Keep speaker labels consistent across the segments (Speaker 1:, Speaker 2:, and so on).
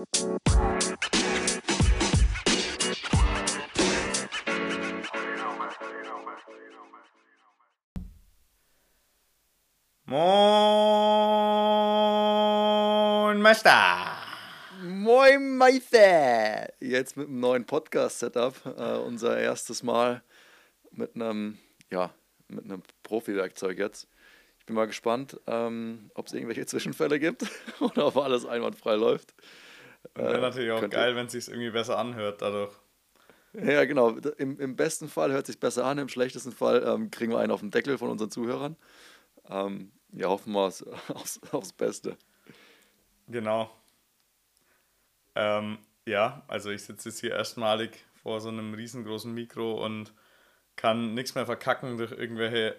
Speaker 1: Moin Meister!
Speaker 2: Moin Meister! Jetzt mit einem neuen Podcast-Setup. Äh, unser erstes Mal mit einem, ja, mit einem Profi-Werkzeug jetzt. Ich bin mal gespannt, ähm, ob es irgendwelche Zwischenfälle gibt oder ob alles einwandfrei läuft.
Speaker 1: Wäre äh, natürlich auch geil, wenn es sich irgendwie besser anhört dadurch.
Speaker 2: Ja, genau. Im, Im besten Fall hört es sich besser an, im schlechtesten Fall ähm, kriegen wir einen auf den Deckel von unseren Zuhörern. Ähm, ja, hoffen wir aufs, aufs, aufs Beste.
Speaker 1: Genau. Ähm, ja, also ich sitze jetzt hier erstmalig vor so einem riesengroßen Mikro und kann nichts mehr verkacken durch irgendwelche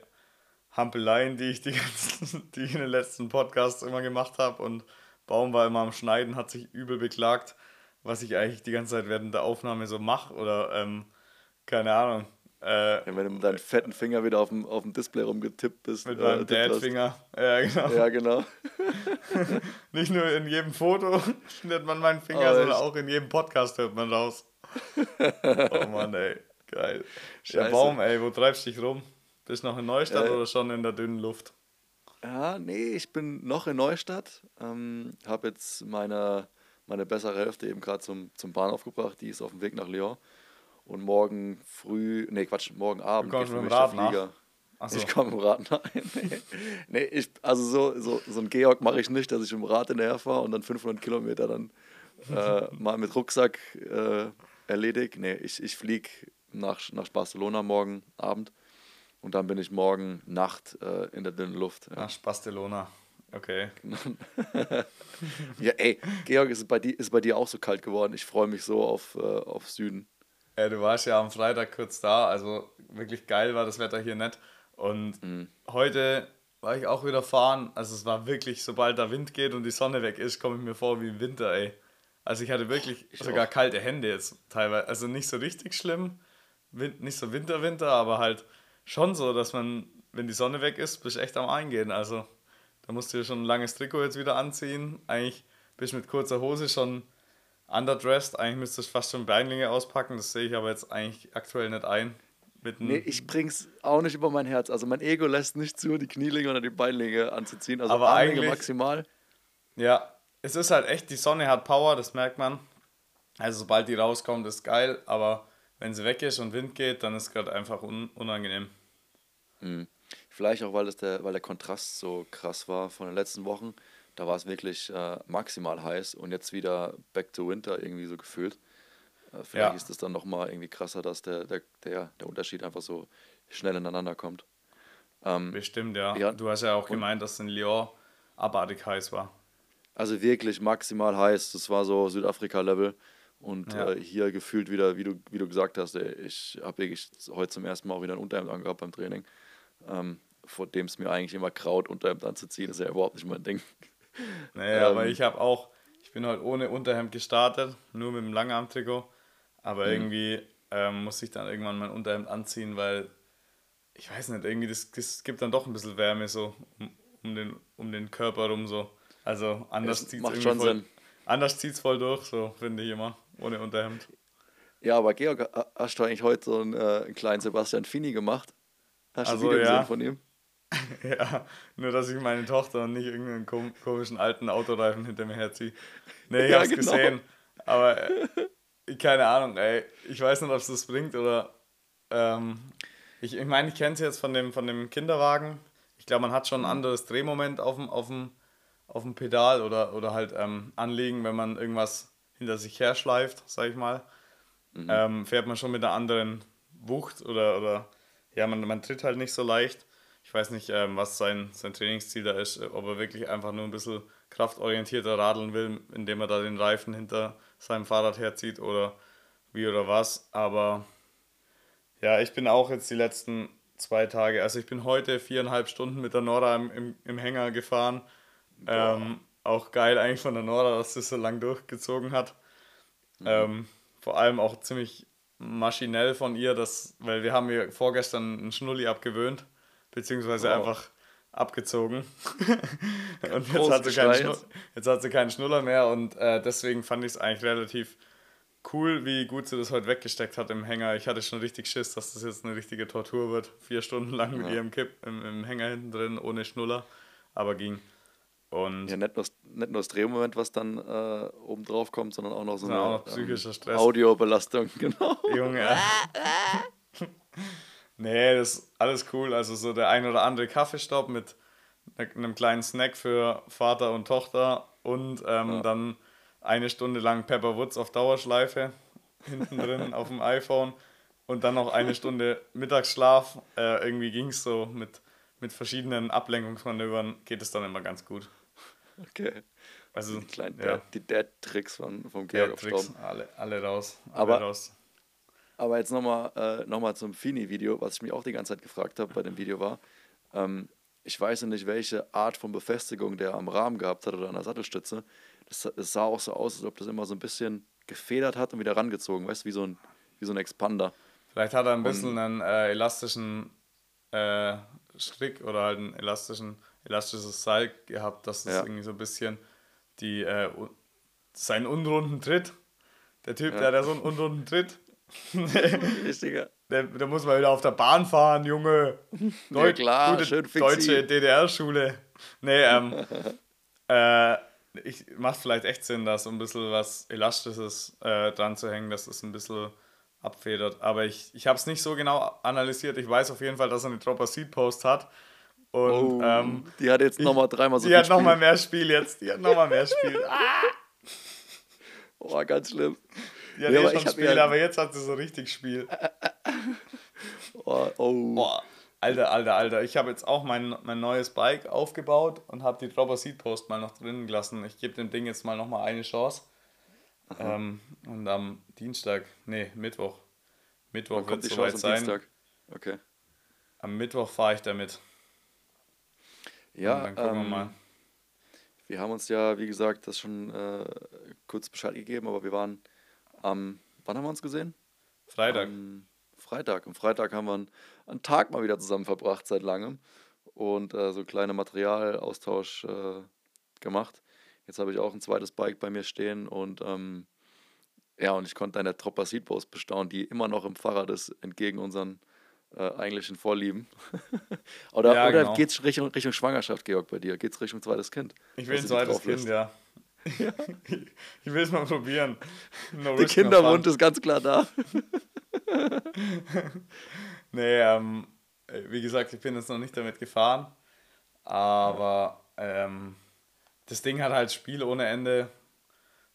Speaker 1: Hampeleien, die ich, die, ganzen, die ich in den letzten Podcasts immer gemacht habe. Und Baum war immer am Schneiden, hat sich übel beklagt, was ich eigentlich die ganze Zeit während der Aufnahme so mache. Oder ähm, keine Ahnung. Äh,
Speaker 2: ja, wenn du mit deinem fetten Finger wieder auf dem, auf dem Display rumgetippt bist.
Speaker 1: Mit meinem äh, Dad-Finger. Ja, genau.
Speaker 2: Ja, genau.
Speaker 1: Nicht nur in jedem Foto schneidet man meinen Finger, oh, sondern auch in jedem Podcast hört man raus. oh Mann, ey. Geil. Scheiße. Ja, Baum, ey, wo treibst du dich rum? Bist du noch in Neustadt äh, oder schon in der dünnen Luft?
Speaker 2: Ja, nee, ich bin noch in Neustadt. Ähm, habe jetzt meine, meine bessere Hälfte eben gerade zum, zum Bahnhof gebracht. Die ist auf dem Weg nach Lyon. Und morgen früh, nee, Quatsch, morgen Abend
Speaker 1: geht für mich der Flieger.
Speaker 2: So. Ich komme im Rad nach. nee, nee ich, also so, so, so ein Georg mache ich nicht, dass ich im Rad hinterher fahre und dann 500 Kilometer dann äh, mal mit Rucksack äh, erledige. Nee, ich, ich fliege nach, nach Barcelona morgen Abend und dann bin ich morgen Nacht äh, in der dünnen Luft.
Speaker 1: Ja. Nach Barcelona. Okay.
Speaker 2: ja, ey, Georg, ist bei, dir, ist bei dir auch so kalt geworden? Ich freue mich so auf, äh, auf Süden.
Speaker 1: Ja, du warst ja am Freitag kurz da, also wirklich geil war das Wetter hier nett. Und mhm. heute war ich auch wieder fahren. Also es war wirklich, sobald der Wind geht und die Sonne weg ist, komme ich mir vor wie im Winter, ey. Also ich hatte wirklich ich sogar auch. kalte Hände jetzt teilweise. Also nicht so richtig schlimm, nicht so Winter, Winter, aber halt schon so, dass man, wenn die Sonne weg ist, bist du echt am Eingehen. Also da musst du dir schon ein langes Trikot jetzt wieder anziehen. Eigentlich bist du mit kurzer Hose schon underdressed. Eigentlich müsstest du fast schon Beinlinge auspacken. Das sehe ich aber jetzt eigentlich aktuell nicht ein.
Speaker 2: Mit nee, ich bring's auch nicht über mein Herz. Also mein Ego lässt nicht zu, die Knielinge oder die Beinlinge anzuziehen. Also
Speaker 1: aber
Speaker 2: Armlinge
Speaker 1: eigentlich
Speaker 2: maximal.
Speaker 1: Ja, es ist halt echt, die Sonne hat Power, das merkt man. Also sobald die rauskommt, ist geil, aber wenn sie weg ist und Wind geht, dann ist es gerade einfach un unangenehm.
Speaker 2: Mhm. Vielleicht auch, weil, das der, weil der Kontrast so krass war von den letzten Wochen. Da war es wirklich äh, maximal heiß und jetzt wieder back to winter irgendwie so gefühlt. Äh, vielleicht ja. ist es dann nochmal irgendwie krasser, dass der, der, der, der Unterschied einfach so schnell ineinander kommt.
Speaker 1: Ähm, Bestimmt, ja. ja. Du hast ja auch gemeint, dass in Lyon abartig heiß war.
Speaker 2: Also wirklich maximal heiß. Das war so Südafrika-Level. Und ja. äh, hier gefühlt wieder, wie du, wie du gesagt hast, ey, ich habe wirklich heute zum ersten Mal auch wieder ein Unterhemd angehabt beim Training. Ähm, vor dem es mir eigentlich immer kraut, Unterhemd anzuziehen, das ist ja überhaupt nicht mein Ding.
Speaker 1: Naja, ähm, aber ich habe auch, ich bin halt ohne Unterhemd gestartet, nur mit dem Langarm-Trikot. Aber mhm. irgendwie ähm, muss ich dann irgendwann mein Unterhemd anziehen, weil ich weiß nicht, irgendwie das, das gibt dann doch ein bisschen Wärme so um, um den, um den Körper rum so. Also anders zieht es voll, Sinn. Anders zieht's voll durch, so finde ich immer, ohne Unterhemd.
Speaker 2: Ja, aber Georg, hast du eigentlich heute so einen, äh, einen kleinen Sebastian Fini gemacht? Hast du also, Video
Speaker 1: ja. von ihm? ja, nur dass ich meine Tochter und nicht irgendeinen komischen alten Autoreifen hinter mir herziehe. Nee, ich ja, hab's genau. gesehen. Aber äh, keine Ahnung, ey. Ich weiß nicht, ob es das bringt oder. Ähm, ich meine, ich, mein, ich kenne es jetzt von dem, von dem Kinderwagen. Ich glaube, man hat schon ein mhm. anderes Drehmoment auf dem, auf dem, auf dem Pedal oder, oder halt ähm, anlegen, wenn man irgendwas hinter sich her schleift, sag ich mal. Mhm. Ähm, fährt man schon mit einer anderen Wucht oder, oder ja, man, man tritt halt nicht so leicht. Ich weiß nicht, ähm, was sein, sein Trainingsziel da ist, ob er wirklich einfach nur ein bisschen kraftorientierter radeln will, indem er da den Reifen hinter seinem Fahrrad herzieht oder wie oder was. Aber ja, ich bin auch jetzt die letzten zwei Tage, also ich bin heute viereinhalb Stunden mit der Nora im, im, im Hänger gefahren. Ähm, auch geil eigentlich von der Nora, dass das so lang durchgezogen hat. Mhm. Ähm, vor allem auch ziemlich maschinell von ihr, dass, weil wir haben ihr vorgestern einen Schnulli abgewöhnt, beziehungsweise wow. einfach abgezogen. und jetzt hat, sie keinen Schnu jetzt hat sie keinen Schnuller mehr und äh, deswegen fand ich es eigentlich relativ cool, wie gut sie das heute weggesteckt hat im Hänger. Ich hatte schon richtig Schiss, dass das jetzt eine richtige Tortur wird. Vier Stunden lang mit ja. ihrem Kipp im, im Hänger hinten drin, ohne Schnuller. Aber ging. Und
Speaker 2: ja, nicht nur, nicht nur das Drehmoment, was dann äh, oben drauf kommt, sondern auch noch so eine
Speaker 1: auch noch psychischer ähm, Stress.
Speaker 2: Audiobelastung, genau. Junge.
Speaker 1: nee, das ist alles cool. Also so der ein oder andere Kaffeestopp mit einem kleinen Snack für Vater und Tochter und ähm, ja. dann eine Stunde lang Pepper Woods auf Dauerschleife hinten drin auf dem iPhone und dann noch eine Stunde Mittagsschlaf. Äh, irgendwie ging es so mit, mit verschiedenen Ablenkungsmanövern, geht es dann immer ganz gut.
Speaker 2: Okay. Also, die kleinen, ja. die Dad-Tricks von, vom Georg
Speaker 1: Tricks, alle, alle raus. Alle
Speaker 2: aber,
Speaker 1: raus.
Speaker 2: aber jetzt nochmal äh, noch zum Fini-Video, was ich mich auch die ganze Zeit gefragt habe bei dem Video war. Ähm, ich weiß nicht, welche Art von Befestigung der am Rahmen gehabt hat oder an der Sattelstütze. Es, es sah auch so aus, als ob das immer so ein bisschen gefedert hat und wieder rangezogen, weißt du, wie so ein, wie so ein Expander.
Speaker 1: Vielleicht hat er ein bisschen und, einen äh, elastischen äh, Strick oder halt ein elastischen, elastisches Seil gehabt, dass es ja. irgendwie so ein bisschen die, äh, seinen unrunden Tritt, der Typ, ja. der hat so einen unrunden Tritt. Richtiger. Da, da muss man wieder auf der Bahn fahren, Junge. Deu ja, klar, gute schön deutsche DDR-Schule. Nee, ähm, äh, ich, macht vielleicht echt Sinn, da so ein bisschen was Elastisches äh, dran zu hängen, dass es ein bisschen abfedert. Aber ich, ich habe es nicht so genau analysiert. Ich weiß auf jeden Fall, dass er eine Dropper Seed Post hat. Und, oh, ähm,
Speaker 2: die hat jetzt nochmal dreimal
Speaker 1: so Die hat nochmal mehr Spiel jetzt. Die hat nochmal mehr Spiel. Ah!
Speaker 2: Oh, ganz schlimm.
Speaker 1: Die hat ja, eh schon Spiel, ja... aber jetzt hat sie so richtig Spiel.
Speaker 2: oh, oh.
Speaker 1: Boah, alter, alter, alter. Ich habe jetzt auch mein, mein neues Bike aufgebaut und habe die Dropper Seat Post mal noch drinnen gelassen. Ich gebe dem Ding jetzt mal nochmal eine Chance. Ähm, und am Dienstag, nee, Mittwoch. Mittwoch wird es soweit sein. Dienstag?
Speaker 2: Okay.
Speaker 1: Am Mittwoch fahre ich damit.
Speaker 2: Ja, und dann gucken ähm, wir mal. Wir haben uns ja, wie gesagt, das schon äh, kurz Bescheid gegeben, aber wir waren am, wann haben wir uns gesehen?
Speaker 1: Freitag. Am
Speaker 2: Freitag. Am Freitag haben wir einen, einen Tag mal wieder zusammen verbracht seit langem und äh, so kleine Materialaustausch äh, gemacht. Jetzt habe ich auch ein zweites Bike bei mir stehen und ähm, ja, und ich konnte deine Tropper Seatpost bestaunen, die immer noch im Fahrrad ist, entgegen unseren äh, eigentlichen Vorlieben. oder ja, oder genau. geht es Richtung, Richtung Schwangerschaft, Georg, bei dir? Geht es Richtung zweites Kind?
Speaker 1: Ich will ein zweites Kind, ja. Ja. Ich will es mal probieren.
Speaker 2: No Der Kinderwunsch ist ganz klar da.
Speaker 1: nee, ähm, wie gesagt, ich bin jetzt noch nicht damit gefahren. Aber ähm, das Ding hat halt Spiel ohne Ende.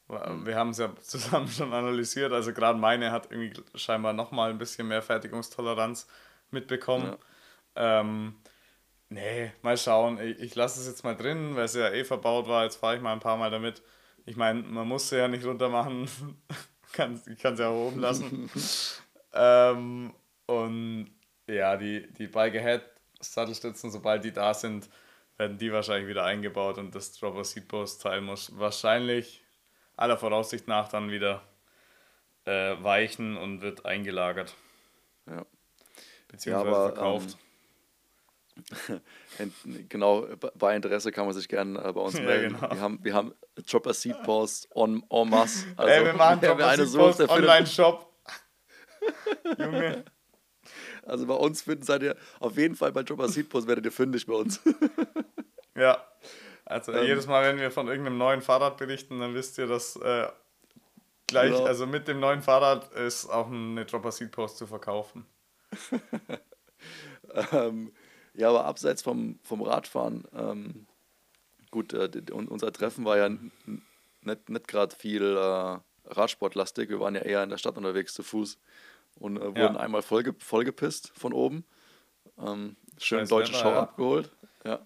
Speaker 1: Wir haben es ja zusammen schon analysiert. Also gerade meine hat irgendwie scheinbar nochmal ein bisschen mehr Fertigungstoleranz mitbekommen. Ja. Ähm, Nee, mal schauen. Ich, ich lasse es jetzt mal drin, weil es ja eh verbaut war. Jetzt fahre ich mal ein paar Mal damit. Ich meine, man muss sie ja nicht runter machen. ich kann sie ja oben lassen. ähm, und ja, die, die Bike Ahead Sattelstützen, sobald die da sind, werden die wahrscheinlich wieder eingebaut und das Dropper Seat Post Teil muss wahrscheinlich aller Voraussicht nach dann wieder äh, weichen und wird eingelagert.
Speaker 2: Ja.
Speaker 1: Beziehungsweise ja, aber, verkauft. Ähm
Speaker 2: genau, bei Interesse kann man sich gerne äh, bei uns melden. Ja, genau. Wir haben, wir haben Chopper Seed Post en, en masse.
Speaker 1: Also, Ey, wir machen Chopper eine Seed Post Online-Shop. Junge.
Speaker 2: Also bei uns finden seid ihr auf jeden Fall bei Chopper Seed Post werdet ihr fündig bei uns.
Speaker 1: ja. Also ähm, jedes Mal, wenn wir von irgendeinem neuen Fahrrad berichten, dann wisst ihr, dass äh, gleich, genau. also mit dem neuen Fahrrad ist auch eine Dropper Seed Post zu verkaufen.
Speaker 2: ähm, ja, aber abseits vom, vom Radfahren, ähm, gut, äh, unser Treffen war ja nicht, nicht gerade viel äh, Radsportlastig. Wir waren ja eher in der Stadt unterwegs zu Fuß und äh, wurden ja. einmal vollge vollgepisst von oben. Ähm, schön deutsche Show ja. abgeholt. Ja.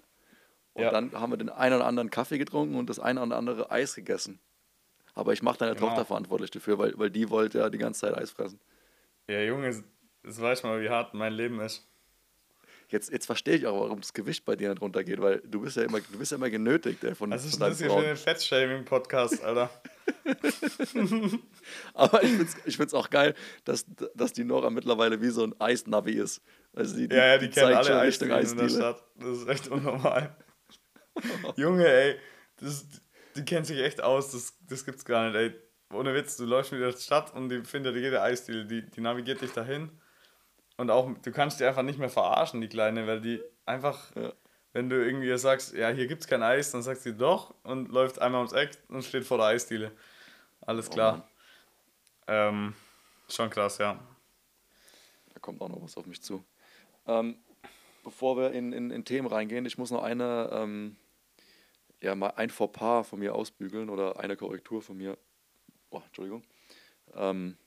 Speaker 2: Und ja. dann haben wir den einen oder anderen Kaffee getrunken und das eine oder andere Eis gegessen. Aber ich mache deine genau. Tochter verantwortlich dafür, weil, weil die wollte ja die ganze Zeit Eis fressen.
Speaker 1: Ja, Junge, das weiß mal, wie hart mein Leben ist.
Speaker 2: Jetzt, jetzt verstehe ich auch, warum das Gewicht bei dir nicht runtergeht, weil du bist ja immer, du bist ja immer genötigt ey, von
Speaker 1: Was ist denn das hier für ein Fettshaming-Podcast, Alter?
Speaker 2: Aber ich finde es ich find's auch geil, dass, dass die Nora mittlerweile wie so ein Eisnavi ist. Also die, die,
Speaker 1: ja, ja, die,
Speaker 2: die
Speaker 1: kennen alle Eisdielen in der
Speaker 2: Eisdiele.
Speaker 1: Stadt. Das ist echt unnormal. Junge, ey, das, die kennt sich echt aus, das, das gibt's gar nicht, ey. Ohne Witz, du läufst mit der Stadt und die findet jede Eisdiele, die, die navigiert dich dahin. Und auch, du kannst die einfach nicht mehr verarschen, die Kleine, weil die einfach,
Speaker 2: Ja.
Speaker 1: wenn du irgendwie sagst, ja, hier gibt's kein Eis, dann sagt sie doch und läuft einmal ums Eck und steht vor der Eisdiele. Alles
Speaker 2: Oh
Speaker 1: klar.
Speaker 2: Mann.
Speaker 1: ähm, schon krass, ja.
Speaker 2: Da kommt auch noch was auf mich zu. Ähm, bevor wir in, in, in Themen reingehen, ich muss noch eine, ähm, ja, mal ein Fauxpas von mir ausbügeln oder eine Korrektur von mir, oh, Entschuldigung, ähm,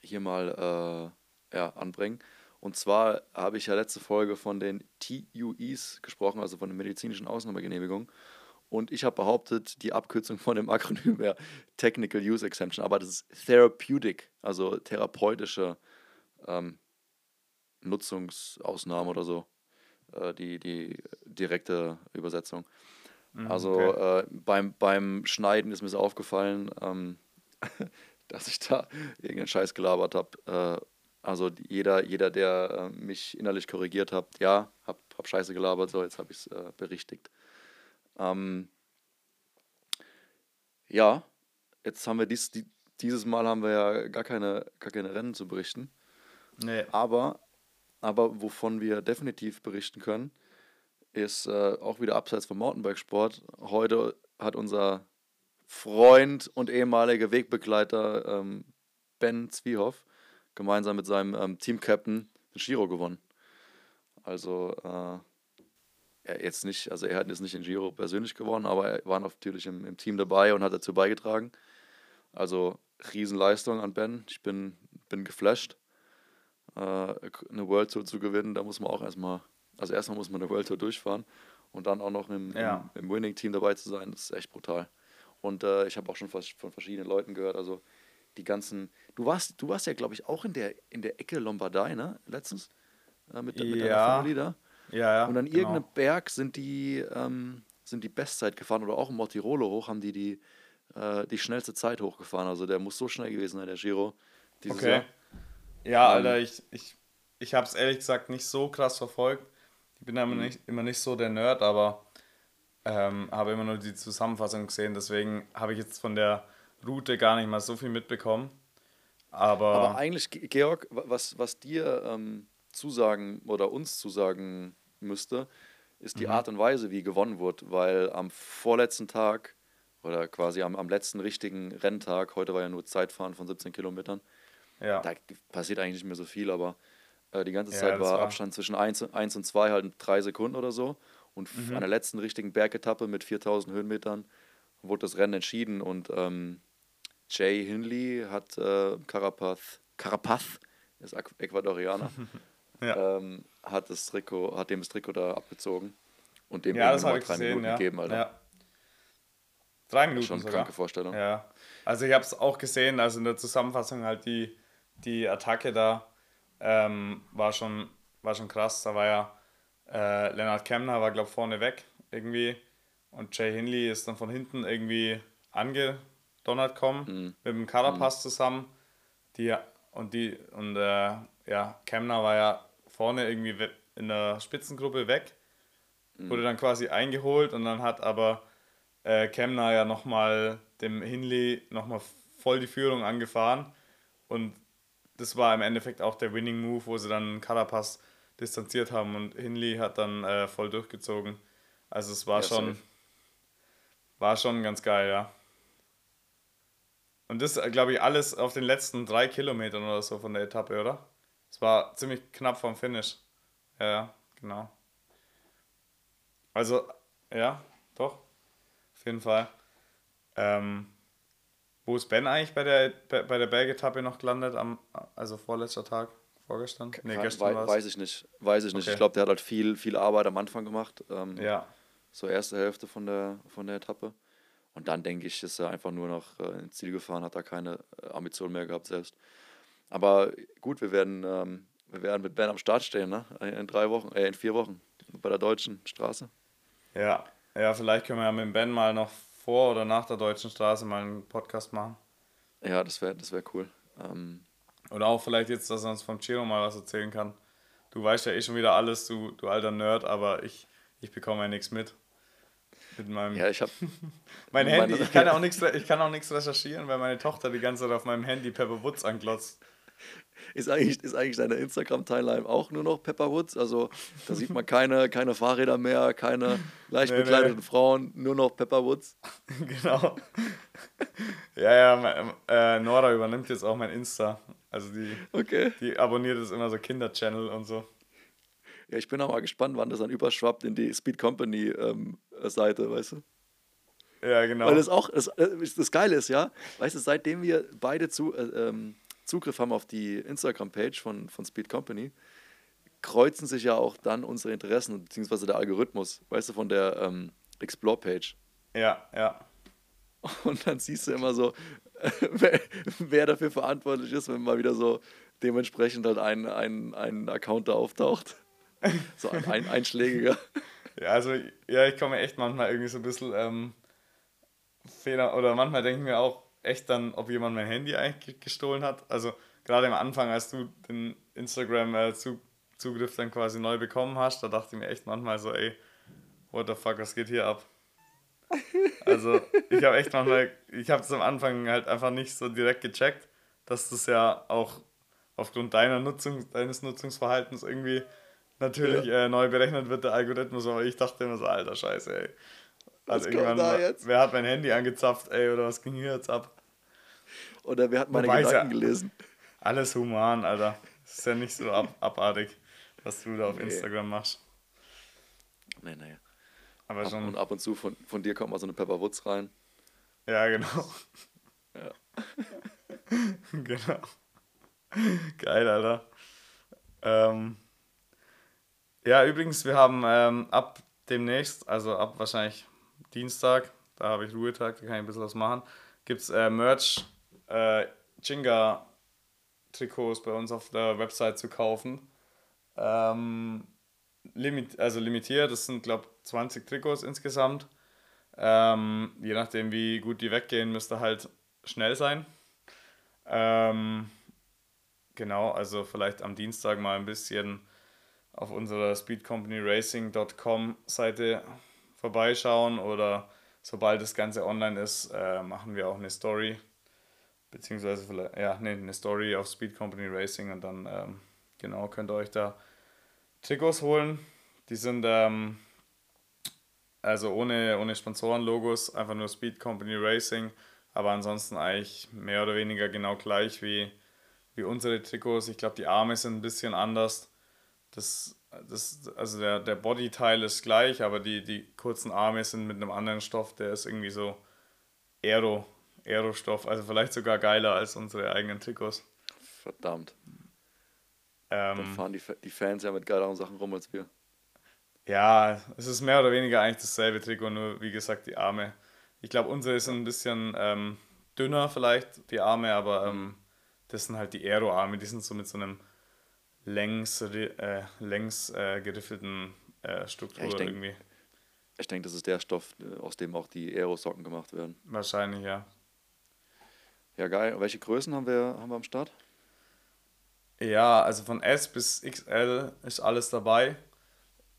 Speaker 2: hier mal äh, ja, anbringen. Und zwar habe ich ja letzte Folge von den TUEs gesprochen, also von den medizinischen Ausnahmegenehmigungen. Und ich habe behauptet, die Abkürzung von dem Akronym wäre Technical Use Exemption, aber das ist Therapeutic, also therapeutische ähm, Nutzungsausnahme oder so, äh, die, die direkte Übersetzung. Also
Speaker 1: okay.
Speaker 2: äh, beim, beim Schneiden ist mir so aufgefallen, ähm, dass ich da irgendeinen Scheiß gelabert habe. Äh, also jeder, jeder, der äh, mich innerlich korrigiert hat, ja, hab, hab Scheiße gelabert, so jetzt habe ich es äh, berichtigt. Ähm, ja, jetzt haben wir dies, die, dieses Mal haben wir ja gar keine, gar keine Rennen zu berichten.
Speaker 1: Nee.
Speaker 2: Aber, aber wovon wir definitiv berichten können, ist äh, auch wieder abseits vom Mountainbikesport. Heute hat unser Freund und ehemaliger Wegbegleiter ähm, Ben Zwiehoff gemeinsam mit seinem ähm, Team-Captain den Giro gewonnen. Also äh, er jetzt nicht, also er hat jetzt nicht den Giro persönlich gewonnen, aber er war natürlich im, im Team dabei und hat dazu beigetragen. Also Riesenleistung an Ben. Ich bin, bin geflasht. Äh, eine World Tour zu gewinnen, da muss man auch erstmal, also erstmal muss man eine World Tour durchfahren und dann auch noch im,
Speaker 1: Ja.
Speaker 2: im, im Winning-Team dabei zu sein, das ist echt brutal. Und äh, ich habe auch schon von verschiedenen Leuten gehört, also die ganzen, du warst, du warst ja glaube ich auch in der, in der Ecke Lombardei, ne, letztens, äh, mit, mit deiner
Speaker 1: Ja.
Speaker 2: Family da.
Speaker 1: Ja, ja.
Speaker 2: Und an
Speaker 1: genau.
Speaker 2: irgendeinem Berg sind die, ähm, sind die Bestzeit gefahren oder auch im Mortirolo hoch haben die die, äh, die schnellste Zeit hochgefahren. Also der muss so schnell gewesen sein, der Giro. Dieses
Speaker 1: Okay.
Speaker 2: Jahr.
Speaker 1: Ja,
Speaker 2: Ähm,
Speaker 1: Alter, ich, ich, ich habe es ehrlich gesagt nicht so krass verfolgt. Ich bin da immer,
Speaker 2: Mhm.
Speaker 1: nicht, immer nicht so der Nerd, aber ähm, habe immer nur die Zusammenfassung gesehen. Deswegen habe ich jetzt von der Route gar nicht mal so viel mitbekommen. Aber,
Speaker 2: Aber eigentlich, Ge- Georg, wa- was, was dir ähm, zusagen oder uns zusagen müsste, ist
Speaker 1: Mhm.
Speaker 2: die Art und Weise, wie gewonnen wird. Weil am vorletzten Tag oder quasi am, am letzten richtigen Renntag, heute war ja nur Zeitfahren von 17 Kilometern,
Speaker 1: ja,
Speaker 2: da passiert eigentlich nicht mehr so viel, aber äh, die ganze
Speaker 1: Ja,
Speaker 2: Zeit war
Speaker 1: war-
Speaker 2: Abstand zwischen 1, und- 1 und 2 halt drei Sekunden oder so. Und
Speaker 1: Mhm.
Speaker 2: an der letzten richtigen Bergetappe mit 4000 Höhenmetern wurde das Rennen entschieden und ähm, Jay Hindley hat äh, Carapaz, Carapaz ist Ecuadorianer,
Speaker 1: ja.
Speaker 2: ähm, hat, das Trikot, hat dem das Trikot da abgezogen und dem
Speaker 1: ja, das
Speaker 2: drei
Speaker 1: gesehen.
Speaker 2: Minuten
Speaker 1: Ja.
Speaker 2: gegeben, Alter.
Speaker 1: ja. Drei Minuten
Speaker 2: schon eine
Speaker 1: sogar.
Speaker 2: kranke Vorstellung.
Speaker 1: Ja, also ich habe es auch gesehen, also in der Zusammenfassung halt die, die Attacke da ähm, war, schon, war schon krass. Da war ja äh, Lennart Kemner war glaube vorne weg irgendwie und Jay Hinley ist dann von hinten irgendwie angedonnert kommen mit dem Carapaz zusammen. Die, und die und äh, ja, Kemner war ja vorne irgendwie in der Spitzengruppe weg, wurde dann quasi eingeholt und dann hat aber äh, Kemner ja nochmal dem Hinley nochmal voll die Führung angefahren und das war im Endeffekt auch der Winning Move, wo sie dann Carapaz distanziert haben und Hinley hat dann äh, voll durchgezogen. Also es war
Speaker 2: Ja,
Speaker 1: schon
Speaker 2: safe.
Speaker 1: War schon ganz geil, ja. Und das, glaube ich, alles auf den letzten drei Kilometern oder so von der Etappe, oder? Es war ziemlich knapp vom Finish. Ja, ja, genau. Also, ja, doch. Auf jeden Fall. Ähm, wo ist Ben eigentlich bei der, bei, der Bergetappe noch gelandet? Am, also vorletzter Tag? Vorgestern? Nee, gestern
Speaker 2: wei-
Speaker 1: war's.
Speaker 2: weiß ich nicht. Weiß ich nicht.
Speaker 1: Okay.
Speaker 2: Ich glaube, der hat halt viel, viel Arbeit am Anfang gemacht. Ähm,
Speaker 1: Ja,
Speaker 2: so erste Hälfte von der, von der Etappe. Und dann denke ich, ist er einfach nur noch äh, ins Ziel gefahren, hat da keine äh, Ambition mehr gehabt selbst. Aber gut, wir werden, ähm, wir werden mit Ben am Start stehen, ne? In drei Wochen, äh, in vier Wochen bei der deutschen Straße.
Speaker 1: ja. Ja, vielleicht können wir ja mit Ben mal noch vor oder nach der Deutschen Straße mal einen Podcast machen.
Speaker 2: Ja, das wäre das wär cool. Ähm,
Speaker 1: oder auch vielleicht jetzt, dass er uns vom Chiro mal was erzählen kann. Du weißt ja eh schon wieder alles, du, du alter Nerd, aber ich, ich bekomme ja nichts mit. Mit meinem.
Speaker 2: Ja, ich habe.
Speaker 1: mein Handy, ich kann auch nichts, ich kann auch nichts recherchieren, weil meine Tochter die ganze Zeit auf meinem Handy Pepper Woods anglotzt.
Speaker 2: Ist eigentlich, ist eigentlich deine Instagram-Timeline auch nur noch Pepper Woods? Also da sieht man keine, keine Fahrräder mehr, keine leicht nee, bekleideten nee. Frauen, nur noch Pepper Woods.
Speaker 1: genau. ja, ja, äh, Nora übernimmt jetzt auch mein Insta. Also die, okay. die abonniert es immer so Kinder-Channel und so.
Speaker 2: Ja, ich bin auch mal gespannt, wann das dann überschwappt in die Speed Company ähm, Seite, weißt du?
Speaker 1: Ja, genau.
Speaker 2: Weil das auch, das, äh, das Geile ist, ja, weißt du, seitdem wir beide zu, äh, ähm, Zugriff haben auf die Instagram-Page von, von Speed Company, kreuzen sich ja auch dann unsere Interessen, beziehungsweise der Algorithmus, weißt du, von der ähm, Explore-Page.
Speaker 1: Ja, ja.
Speaker 2: Und dann siehst du immer so, wer, wer, dafür verantwortlich ist, wenn mal wieder so dementsprechend halt ein, ein, ein Account da auftaucht. So ein, ein einschlägiger.
Speaker 1: Ja, also ja, ich komme echt manchmal irgendwie so ein bisschen ähm, Fehler oder manchmal denke ich mir auch echt dann, ob jemand mein Handy eigentlich gestohlen hat. Also gerade am Anfang, als du den Instagram-Zugriff äh, dann quasi neu bekommen hast, da dachte ich mir echt manchmal so, ey, what the fuck, was geht hier ab? Also ich habe echt manchmal, ich habe es am Anfang halt einfach nicht so direkt gecheckt, dass das ja auch aufgrund deiner Nutzung, deines Nutzungsverhaltens irgendwie natürlich ja. äh, neu berechnet wird, der Algorithmus, aber ich dachte immer so, alter Scheiße, ey. Also was irgendwann, da jetzt? wer hat mein Handy angezapft, ey, oder was ging hier jetzt ab?
Speaker 2: Oder wer hat meine Wobei Gedanken ja gelesen?
Speaker 1: Alles human, Alter. Das ist ja nicht so ab abartig, was du da auf nee. Instagram machst.
Speaker 2: Nee, nee. Aber ab, schon. Und ab und zu von, von dir kommt mal so eine Pepper Woods rein.
Speaker 1: Ja, genau. Ja. genau. Geil, Alter. Ähm, ja, übrigens, wir haben ähm, ab demnächst, also ab wahrscheinlich Dienstag, da habe ich Ruhetag, da kann ich ein bisschen was machen, gibt es äh, Merch, äh, Jinga-Trikots bei uns auf der Website zu kaufen. Ähm, limit, also limitiert, das sind glaube ich 20 Trikots insgesamt. Ähm, je nachdem, wie gut die weggehen, müsste halt schnell sein. Ähm, genau, also vielleicht am Dienstag mal ein bisschen auf unserer speedcompanyracing.com Seite vorbeischauen oder sobald das Ganze online ist, äh, machen wir auch eine Story, beziehungsweise vielleicht, ja, nee, eine Story auf Speed Company Racing und dann, ähm, genau, könnt ihr euch da Trikots holen. Die sind, ähm, also ohne, ohne Sponsorenlogos, einfach nur Speed Company Racing, aber ansonsten eigentlich mehr oder weniger genau gleich wie, wie unsere Trikots. Ich glaube, die Arme sind ein bisschen anders das, das, also der, der Bodyteil ist gleich, aber die, die kurzen Arme sind mit einem anderen Stoff, der ist irgendwie so Aero, Aero-Stoff, also vielleicht sogar geiler als unsere eigenen Trikots.
Speaker 2: Verdammt. Ähm, Dann fahren die, die Fans ja mit geileren Sachen rum als wir.
Speaker 1: Ja, es ist mehr oder weniger eigentlich dasselbe Trikot, nur wie gesagt die Arme. Ich glaube, unsere sind ein bisschen ähm, dünner vielleicht, die Arme, aber ähm, das sind halt die Aero-Arme, die sind so mit so einem längs, äh, längs äh, geriffelten äh, Struktur ja, denk, irgendwie.
Speaker 2: Ich denke, das ist der Stoff, äh, aus dem auch die Aerosocken gemacht werden.
Speaker 1: Wahrscheinlich, ja.
Speaker 2: Ja, geil. Welche Größen haben wir, haben wir am Start?
Speaker 1: Ja, also von S bis XL ist alles dabei.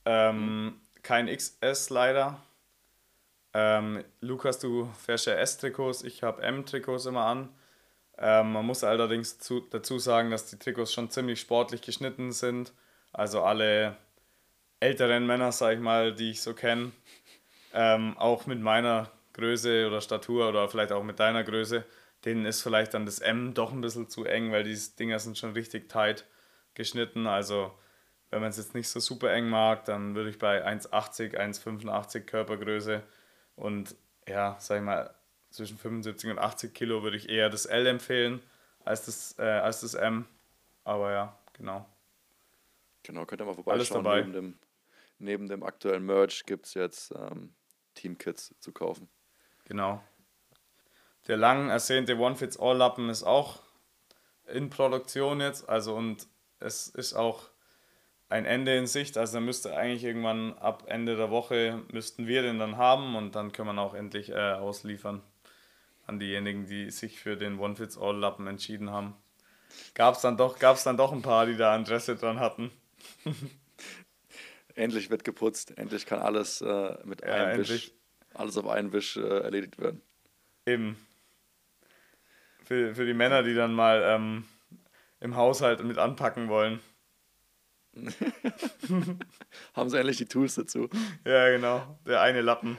Speaker 1: Ähm, mhm. Kein XS leider. Ähm, Lukas, du fährst ja S-Trikots, ich habe M-Trikots immer an. Ähm, man muss allerdings zu, dazu sagen, dass die Trikots schon ziemlich sportlich geschnitten sind. Also alle älteren Männer, sag ich mal, die ich so kenne, ähm, auch mit meiner Größe oder Statur oder vielleicht auch mit deiner Größe, denen ist vielleicht dann das M doch ein bisschen zu eng, weil die Dinger sind schon richtig tight geschnitten. Also wenn man es jetzt nicht so super eng mag, dann würde ich bei 1,80, 1,85 Körpergröße und ja, sag ich mal, zwischen 75 und 80 Kilo würde ich eher das L empfehlen als das, äh, als das M. Aber ja, genau.
Speaker 2: Genau, könnt ihr mal vorbeischauen. Alles dabei. Neben dem, neben dem aktuellen Merch gibt es jetzt ähm, Team-Kits zu kaufen.
Speaker 1: Genau. Der lang ersehnte One-Fits-All-Lappen ist auch in Produktion jetzt. Also und es ist auch ein Ende in Sicht. Also müsste eigentlich irgendwann ab Ende der Woche müssten wir den dann haben und dann können wir auch endlich äh, ausliefern an diejenigen, die sich für den One-Fits-All-Lappen entschieden haben. Gab es dann, doch, dann doch ein paar, die da Interesse dran hatten.
Speaker 2: endlich wird geputzt, endlich kann alles äh, mit ja, einem Wisch, alles auf einen Wisch äh, erledigt werden.
Speaker 1: Eben. Für, für die Männer, die dann mal ähm, im Haushalt mit anpacken wollen.
Speaker 2: Haben sie endlich die Tools dazu.
Speaker 1: Ja, genau. Der eine Lappen.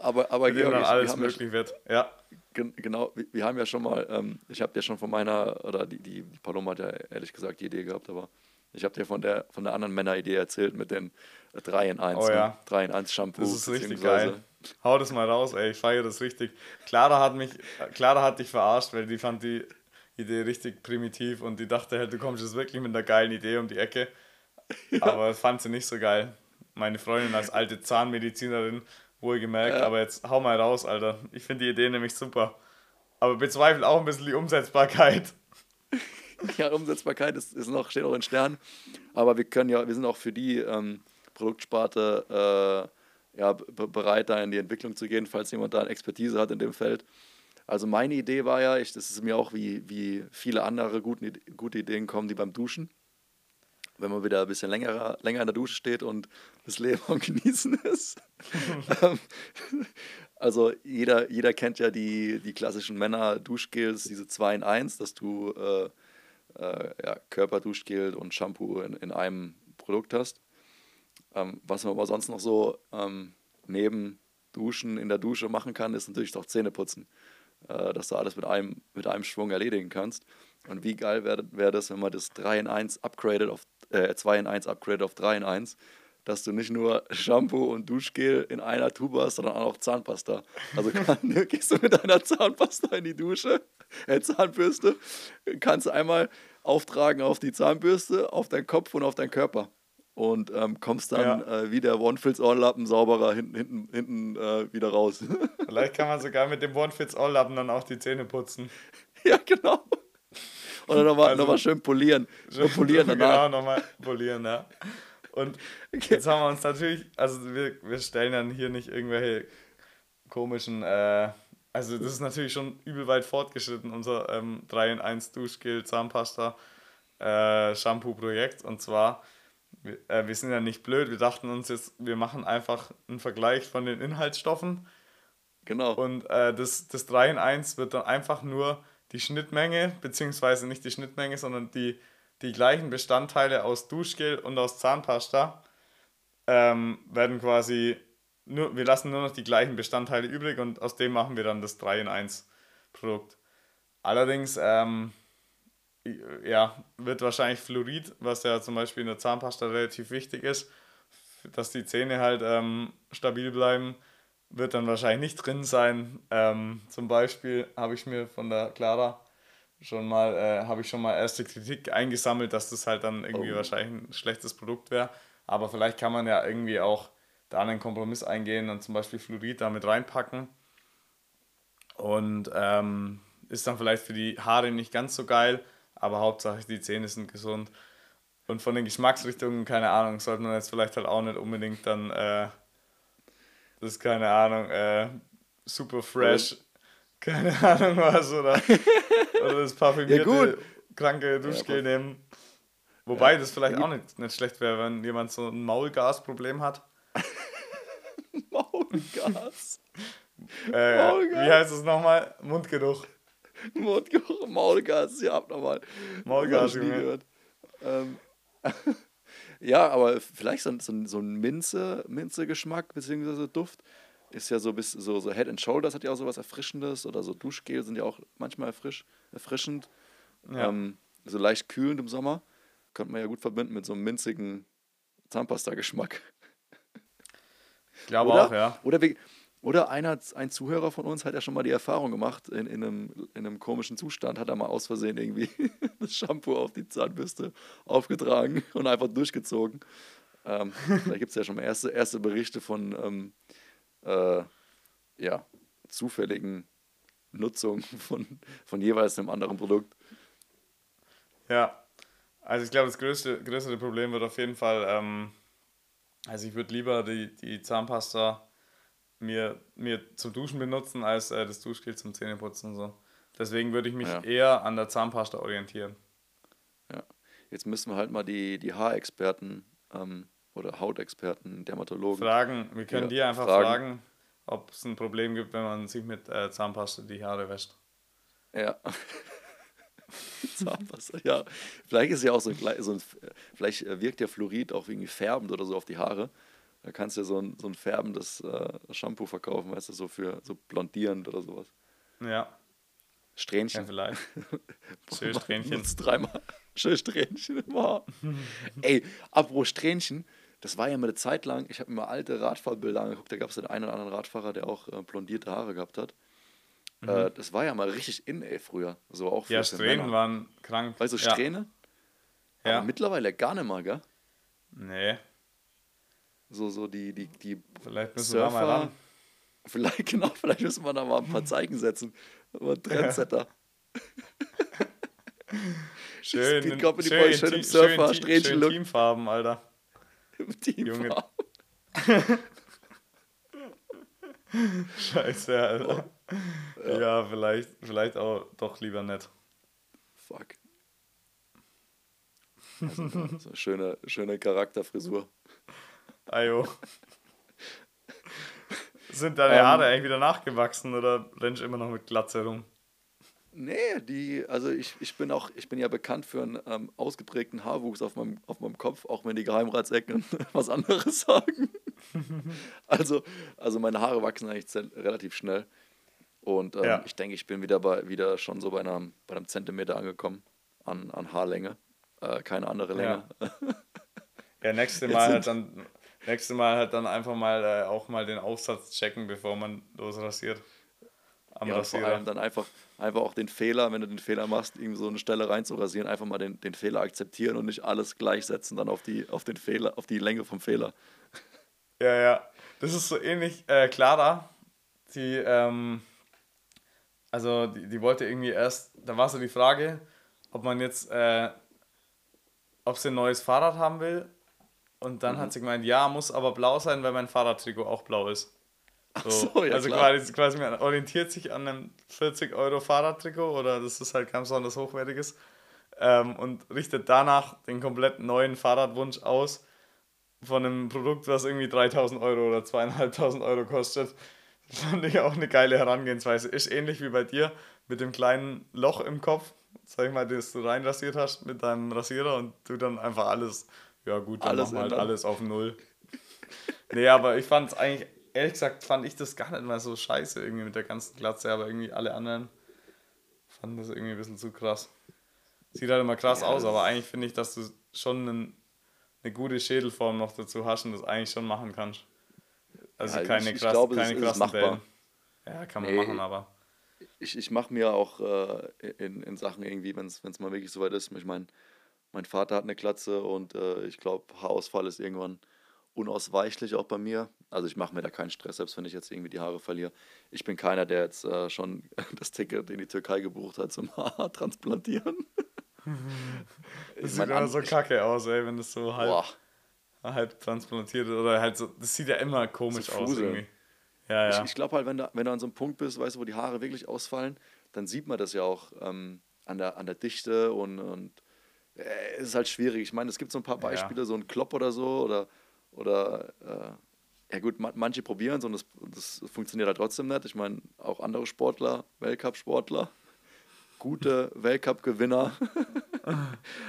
Speaker 2: Aber, aber
Speaker 1: Georg, dann alles möglich ja, wird. Ja.
Speaker 2: Genau, wir, wir, haben ja schon mal, ähm, ich habe ja schon von meiner, oder die, die Paloma hat ja ehrlich gesagt die Idee gehabt, aber ich habe dir von der, von der anderen Männeridee erzählt mit den 3 in 1.
Speaker 1: Oh ja. Ne?
Speaker 2: 3 in 1 Shampoo.
Speaker 1: Das ist richtig geil. Hau das mal raus, ey. Ich feiere das richtig. Clara hat mich, Clara hat dich verarscht, weil die fand die Idee richtig primitiv und die dachte halt, du kommst jetzt wirklich mit einer geilen Idee um die Ecke. Ja. Aber fand sie nicht so geil. Meine Freundin als alte Zahnmedizinerin, wohlgemerkt, ja. aber jetzt hau mal raus, Alter. Ich finde die Idee nämlich super. Aber bezweifle auch ein bisschen die Umsetzbarkeit.
Speaker 2: ja, Umsetzbarkeit ist, ist noch, steht auch in Sternen. Aber wir können ja, wir sind auch für die ähm, Produktsparte äh, ja, bereit, da in die Entwicklung zu gehen, falls jemand da eine Expertise hat in dem Feld. Also meine Idee war ja, ich, das ist mir auch wie, wie viele andere gute, gute Ideen kommen, die beim Duschen. Wenn man wieder ein bisschen länger, länger in der Dusche steht und das Leben am Genießen ist. Ähm, also jeder, jeder kennt ja die, die klassischen Männer-Duschgels, diese 2 in 1, dass du äh, äh, ja, Körperduschgel und Shampoo in, in einem Produkt hast. Ähm, was man aber sonst noch so ähm, neben Duschen in der Dusche machen kann, ist natürlich auch Zähneputzen. Äh, dass du alles mit einem, mit einem Schwung erledigen kannst. Und wie geil wäre wär das, wenn man das 3 in 1 upgradet auf, äh, 2 in 1 upgradet auf 3 in 1, dass du nicht nur Shampoo und Duschgel in einer Tube hast, sondern auch Zahnpasta. Also kann, gehst du mit deiner Zahnpasta in die Dusche, äh, Zahnbürste, kannst du einmal auftragen auf die Zahnbürste, auf deinen Kopf und auf deinen Körper und ähm, kommst dann ja. äh, wie der One-Fits-All-Lappen sauberer hinten, hinten, hinten äh, wieder raus.
Speaker 1: Vielleicht kann man sogar mit dem One-Fits-All-Lappen dann auch die Zähne putzen.
Speaker 2: Ja, genau. Oder nochmal also, noch schön polieren. Schön polieren
Speaker 1: danach. Genau, nochmal polieren, ja. Und okay. jetzt haben wir uns natürlich, also wir, wir stellen dann hier nicht irgendwelche komischen, äh, also das ist natürlich schon übel weit fortgeschritten, unser ähm, 3 in 1 Duschgel, Zahnpasta, äh, Shampoo-Projekt. Und zwar wir, äh, wir sind ja nicht blöd, wir dachten uns jetzt, wir machen einfach einen Vergleich von den Inhaltsstoffen.
Speaker 2: Genau.
Speaker 1: Und äh, das, das 3 in 1 wird dann einfach nur die Schnittmenge, beziehungsweise nicht die Schnittmenge, sondern die, die gleichen Bestandteile aus Duschgel und aus Zahnpasta ähm, werden quasi, nur, wir lassen nur noch die gleichen Bestandteile übrig und aus dem machen wir dann das 3 in 1 Produkt. Allerdings ähm, ja, wird wahrscheinlich Fluorid, was ja zum Beispiel in der Zahnpasta relativ wichtig ist, dass die Zähne halt ähm, stabil bleiben, wird dann wahrscheinlich nicht drin sein. Ähm, zum Beispiel habe ich mir von der Clara schon mal, äh, habe ich schon mal erste Kritik eingesammelt, dass das halt dann irgendwie oh. wahrscheinlich ein schlechtes Produkt wäre. Aber vielleicht kann man ja irgendwie auch da einen Kompromiss eingehen und zum Beispiel Fluorid damit reinpacken. Und ähm, ist dann vielleicht für die Haare nicht ganz so geil, aber Hauptsache die Zähne sind gesund. Und von den Geschmacksrichtungen, keine Ahnung, sollte man jetzt vielleicht halt auch nicht unbedingt dann, äh, das ist keine Ahnung, äh, super fresh, keine Ahnung was, oder, oder das parfümierte, ja, kranke Duschgel ja, nehmen. Wobei ja, das vielleicht auch nicht, nicht schlecht wäre, wenn jemand so ein Maulgasproblem hat.
Speaker 2: Maulgas.
Speaker 1: äh, Maulgas. Wie heißt es nochmal? Mundgeruch.
Speaker 2: Mundgeruch, Maulgas, ja, abnormal.
Speaker 1: Maulgas, Junge. Gehört.
Speaker 2: Ähm, ja, aber vielleicht so, so, so ein Minze, Minze-Geschmack bzw. Duft ist ja so bis so, so Head and Shoulders hat ja auch so was Erfrischendes oder so Duschgel sind ja auch manchmal erfrisch, erfrischend. Ja. Ähm, so leicht kühlend im Sommer. Könnte man ja gut verbinden mit so einem minzigen Zahnpasta-Geschmack.
Speaker 1: Ich glaube oder, auch, ja.
Speaker 2: Oder oder einer, ein Zuhörer von uns hat ja schon mal die Erfahrung gemacht, in, in, einem, in einem komischen Zustand hat er mal aus Versehen irgendwie das Shampoo auf die Zahnbürste aufgetragen und einfach durchgezogen. Ähm, da gibt es ja schon mal erste, erste Berichte von ähm, äh, ja, zufälligen Nutzung von, von jeweils einem anderen Produkt.
Speaker 1: Ja, Also ich glaube, das größte, größere Problem wird auf jeden Fall, ähm, also ich würde lieber die, die Zahnpasta mir, mir zum Duschen benutzen, als äh, das Duschgel zum Zähneputzen und so. Deswegen würde ich mich ja. eher an der Zahnpasta orientieren.
Speaker 2: Ja, jetzt müssen wir halt mal die, die Haarexperten ähm, oder Hautexperten, Dermatologen.
Speaker 1: Fragen, wir können ja, die einfach fragen, fragen ob es ein Problem gibt, wenn man sich mit äh, Zahnpasta die Haare wäscht.
Speaker 2: Ja. Zahnpasta, ja. Vielleicht ist ja auch so ein, so ein, vielleicht wirkt ja Fluorid auch irgendwie färbend oder so auf die Haare. Da kannst du ja so ein, so ein färbendes äh, Shampoo verkaufen, weißt du, so für so blondierend oder sowas.
Speaker 1: Ja.
Speaker 2: Strähnchen.
Speaker 1: Ja, vielleicht. Schön Strähnchen.
Speaker 2: Dreimal. Schön Strähnchen im Haar. Ey, apropos Strähnchen, das war ja mal eine Zeit lang, ich habe mir mal alte Radfahrbilder angeguckt, da gab es den einen oder anderen Radfahrer, der auch äh, blondierte Haare gehabt hat. Mhm. Äh, das war ja mal richtig in, ey, früher. So auch
Speaker 1: ja, Strähnen waren krank.
Speaker 2: Weißt du, Strähne? Ja. Aber mittlerweile gar nicht mal, gell?
Speaker 1: Nee.
Speaker 2: So, so die, die, die
Speaker 1: Vielleicht müssen Surfer, wir da mal ran.
Speaker 2: Vielleicht, genau, vielleicht müssen wir da mal ein paar Zeichen setzen. Aber Trendsetter.
Speaker 1: schön, Speed Company schön, Boy, schön im Surfer, schön, schön Teamfarben, Alter.
Speaker 2: Teamfarben.
Speaker 1: Scheiße, Alter. Oh. Ja. ja, vielleicht, vielleicht auch doch lieber nicht.
Speaker 2: Fuck. Also, so schöne, schöne Charakterfrisur.
Speaker 1: Ajo. Sind deine um, Haare eigentlich wieder nachgewachsen oder rennst du immer noch mit Glatze rum?
Speaker 2: Nee, die, also ich, ich bin auch, ich bin ja bekannt für einen ähm, ausgeprägten Haarwuchs auf meinem, auf meinem Kopf, auch wenn die Geheimratsecken was anderes sagen. also, also meine Haare wachsen eigentlich relativ schnell. Und ähm, ja. ich denke, ich bin wieder bei wieder schon so bei einem, bei einem Zentimeter angekommen an, an Haarlänge. Äh, keine andere Länge.
Speaker 1: Ja, ja nächste Mal halt dann nächste Mal halt dann einfach mal äh, auch mal den Aufsatz checken, bevor man losrasiert.
Speaker 2: Am ja, Rasierer. vor allem dann einfach, einfach auch den Fehler, wenn du den Fehler machst, irgendwie so eine Stelle reinzurasieren, einfach mal den, den Fehler akzeptieren und nicht alles gleichsetzen dann auf die, auf den Fehler, auf die Länge vom Fehler.
Speaker 1: Ja, ja. Das ist so ähnlich. Äh, Clara, die, ähm, also die, die wollte irgendwie erst, da war so die Frage, ob man jetzt, äh, ob sie ein neues Fahrrad haben will. Und dann mhm. hat sie gemeint, ja, muss aber blau sein, weil mein Fahrradtrikot auch blau ist. So, so, ja, also klar. quasi, quasi man orientiert sich an einem 40 Euro Fahrradtrikot oder das ist halt kein besonders hochwertiges ähm, und richtet danach den kompletten neuen Fahrradwunsch aus von einem Produkt, was irgendwie 3000 Euro oder 2500 Euro kostet. Fand ich auch eine geile Herangehensweise. Ist ähnlich wie bei dir mit dem kleinen Loch im Kopf, sag ich mal, das du reinrasiert hast mit deinem Rasierer und du dann einfach alles, ja gut, dann alles machen wir halt alles auf Null. nee, aber ich fand es eigentlich ehrlich gesagt fand ich das gar nicht mal so scheiße irgendwie mit der ganzen Glatze, aber irgendwie alle anderen fanden das irgendwie ein bisschen zu krass. Sieht halt immer krass ja, aus, aber eigentlich finde ich, dass du schon einen, eine gute Schädelform noch dazu hast und das eigentlich schon machen kannst. Also ja, keine, ich, krass, ich glaube, keine krassen Dellen. Ja, kann man nee, machen, aber.
Speaker 2: Ich, ich mache mir auch äh, in, in Sachen irgendwie, wenn es mal wirklich soweit ist, ich meine, mein Vater hat eine Glatze und äh, ich glaube, Haarausfall ist irgendwann unausweichlich auch bei mir. Also ich mache mir da keinen Stress, selbst wenn ich jetzt irgendwie die Haare verliere. Ich bin keiner, der jetzt äh, schon das Ticket in die Türkei gebucht hat zum Haar transplantieren.
Speaker 1: das sieht immer so kacke aus, ey, wenn das so halb, Boah. halb transplantiert ist. Oder halt so, das sieht ja immer komisch so aus irgendwie.
Speaker 2: Ja, ja. Ich, ich glaube halt, wenn du, wenn du an so einem Punkt bist, weißt du, wo die Haare wirklich ausfallen, dann sieht man das ja auch ähm, an, der, an der Dichte und, und äh, es ist halt schwierig. Ich meine, es gibt so ein paar Beispiele, ja. so ein Klopp oder so, oder oder äh, ja gut, manche probieren es und das, das funktioniert halt trotzdem nicht. Ich meine, auch andere Sportler, Weltcup-Sportler, gute Weltcup-Gewinner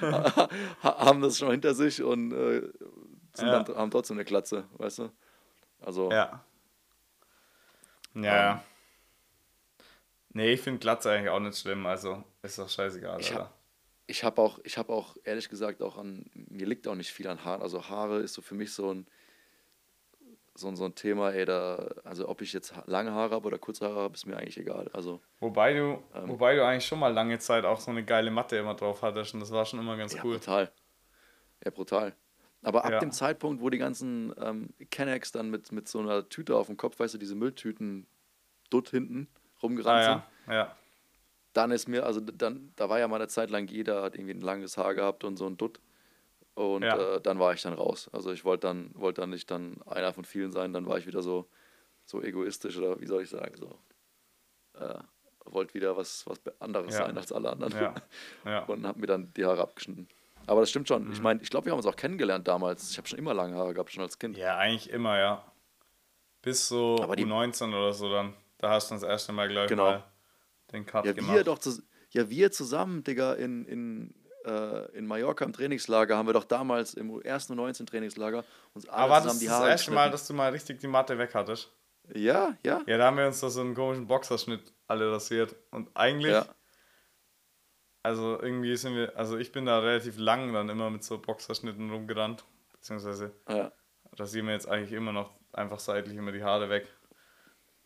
Speaker 2: haben das schon hinter sich und äh, ja. dann, haben trotzdem eine Klatze, weißt du? Also.
Speaker 1: Ja. Ja. Ähm, nee, ich finde Glatze eigentlich auch nicht schlimm, also ist doch scheißegal,
Speaker 2: ich Hab, ich habe auch, ich habe auch ehrlich gesagt auch an, mir liegt auch nicht viel an Haaren. Also Haare ist so für mich so ein, so ein, so ein Thema, ey, da, also ob ich jetzt lange Haare habe oder kurze Haare habe, ist mir eigentlich egal. Also,
Speaker 1: wobei du, ähm, wobei du eigentlich schon mal lange Zeit auch so eine geile Matte immer drauf hattest und das war schon immer ganz
Speaker 2: ja,
Speaker 1: cool.
Speaker 2: Brutal. Ja, brutal. Aber ab ja. dem Zeitpunkt, wo die ganzen ähm, Kennex dann mit, mit so einer Tüte auf dem Kopf, weißt du, diese Mülltüten dort hinten rumgerannt
Speaker 1: ah, ja. sind, ja
Speaker 2: dann ist mir, also dann, da war ja mal eine Zeit lang jeder, hat irgendwie ein langes Haar gehabt und so ein Dutt. Und
Speaker 1: Ja.
Speaker 2: äh, dann war ich dann raus. Also ich wollte dann, wollte dann nicht dann einer von vielen sein, dann war ich wieder so, so egoistisch oder wie soll ich sagen, so. Äh, wollte wieder was, was anderes
Speaker 1: Ja.
Speaker 2: sein als alle anderen.
Speaker 1: Ja. Ja.
Speaker 2: Und habe mir dann die Haare abgeschnitten. Aber das stimmt schon. Ich
Speaker 1: Mhm.
Speaker 2: meine, ich glaube, wir haben uns auch kennengelernt damals. Ich habe schon immer lange Haare gehabt, schon als Kind.
Speaker 1: ja, eigentlich immer, ja. Bis so
Speaker 2: Aber die-
Speaker 1: U19 oder so dann. Da hast du das erste Mal, glaube ich,
Speaker 2: Genau.
Speaker 1: mal den Cut
Speaker 2: Ja,
Speaker 1: gemacht.
Speaker 2: wir doch ja, wir zusammen, Digga, in, in, äh, in Mallorca im Trainingslager haben wir doch damals im ersten U19-Trainingslager uns alle
Speaker 1: Aber
Speaker 2: zusammen
Speaker 1: das
Speaker 2: die
Speaker 1: das
Speaker 2: Haare
Speaker 1: erste Mal, dass du mal richtig die Matte weg hattest?
Speaker 2: Ja, ja.
Speaker 1: Ja, da haben wir uns doch so einen komischen Boxerschnitt alle rasiert. Und eigentlich,
Speaker 2: Ja.
Speaker 1: also irgendwie sind wir, also ich bin da relativ lang dann immer mit so Boxerschnitten rumgerannt. Beziehungsweise
Speaker 2: ja.
Speaker 1: rasieren wir jetzt eigentlich immer noch einfach seitlich immer die Haare weg.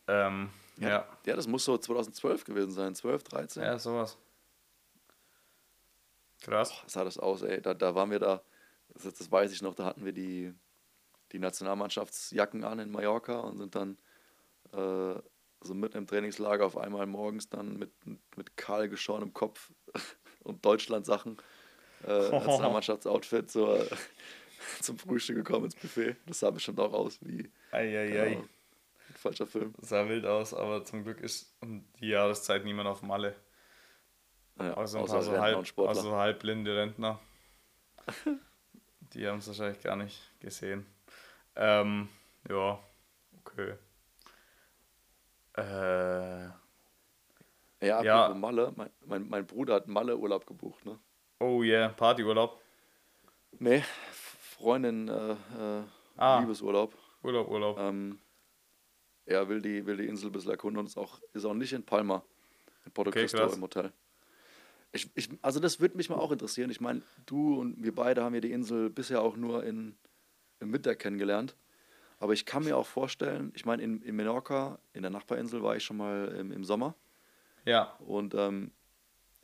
Speaker 1: Ähm, ja.
Speaker 2: Ja. ja, das muss so 2012 gewesen sein. 12, 13.
Speaker 1: Ja, sowas. Krass.
Speaker 2: Was sah das aus, ey? Da, da waren wir da, das, das weiß ich noch, da hatten wir die, die Nationalmannschaftsjacken an in Mallorca und sind dann äh, so mitten im Trainingslager auf einmal morgens dann mit, mit kahl geschorenem Kopf und Deutschland-Sachen, äh, Nationalmannschaftsoutfit zur, zum Frühstück gekommen ins Buffet. Das sah bestimmt auch aus wie keine Ahnung, ein falscher Film.
Speaker 1: Sah wild aus, aber zum Glück ist um die Jahreszeit niemand auf Malle.
Speaker 2: Ja,
Speaker 1: Also
Speaker 2: außer Rentner
Speaker 1: halb, also halbblinde Rentner. Die haben es wahrscheinlich gar nicht gesehen. Ähm, ja, okay. Äh,
Speaker 2: ja,
Speaker 1: ja.
Speaker 2: Malle, mein, mein, mein Bruder hat Malle-Urlaub gebucht, ne?
Speaker 1: oh yeah, Partyurlaub.
Speaker 2: Nee, Freundin, äh, äh,
Speaker 1: Ah.
Speaker 2: Liebesurlaub.
Speaker 1: Urlaub, Urlaub.
Speaker 2: Ähm, er will die, will die Insel ein bisschen erkunden und ist auch, ist auch nicht in Palma, in Porto
Speaker 1: Okay,
Speaker 2: Cristo
Speaker 1: krass.
Speaker 2: im Hotel. Ich, ich, also das würde mich mal auch interessieren. Ich meine, du und wir beide haben ja die Insel bisher auch nur in, im Winter kennengelernt. Aber ich kann mir auch vorstellen, ich meine, in, in Menorca, in der Nachbarinsel, war ich schon mal im, im Sommer.
Speaker 1: Ja,
Speaker 2: Und ähm,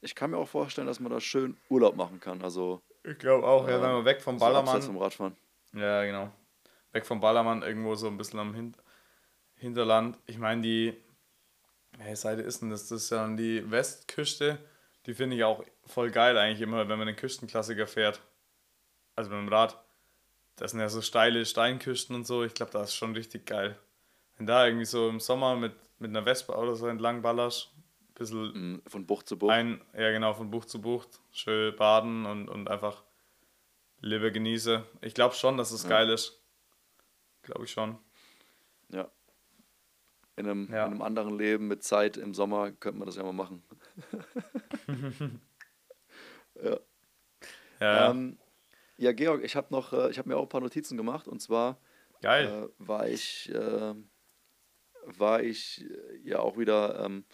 Speaker 2: ich kann mir auch vorstellen, dass man da schön Urlaub machen kann. Also
Speaker 1: ich glaube auch. Ja,
Speaker 2: äh,
Speaker 1: wenn wir weg vom
Speaker 2: so
Speaker 1: Ballermann.
Speaker 2: vom Radfahren.
Speaker 1: Ja, genau. Weg vom Ballermann, irgendwo so ein bisschen am Hin Hinterland. Ich meine, die. Welche Seite ist denn das? Das ist ja dann die Westküste. Die finde ich auch voll geil eigentlich immer, wenn man den Küstenklassiker fährt. Also mit dem Rad. Das sind ja so steile Steinküsten und so. Ich glaube, das ist schon richtig geil. Wenn da irgendwie so im Sommer mit, mit einer Vespa oder so entlang ballerst, ein bisschen
Speaker 2: Mm, Von Bucht zu Bucht.
Speaker 1: ein, ja genau, von Bucht zu Bucht, schön baden und, und einfach Liebe genieße. Ich glaube schon, dass es
Speaker 2: Ja.
Speaker 1: geil ist. Glaube ich schon.
Speaker 2: In einem,
Speaker 1: Ja.
Speaker 2: in einem anderen Leben mit Zeit im Sommer könnte man das ja mal machen. ja.
Speaker 1: Ja.
Speaker 2: Ähm, ja, Georg, ich habe noch, äh, ich habe mir auch ein paar Notizen gemacht und zwar äh, war ich, äh, war ich äh, ja auch wieder ähm,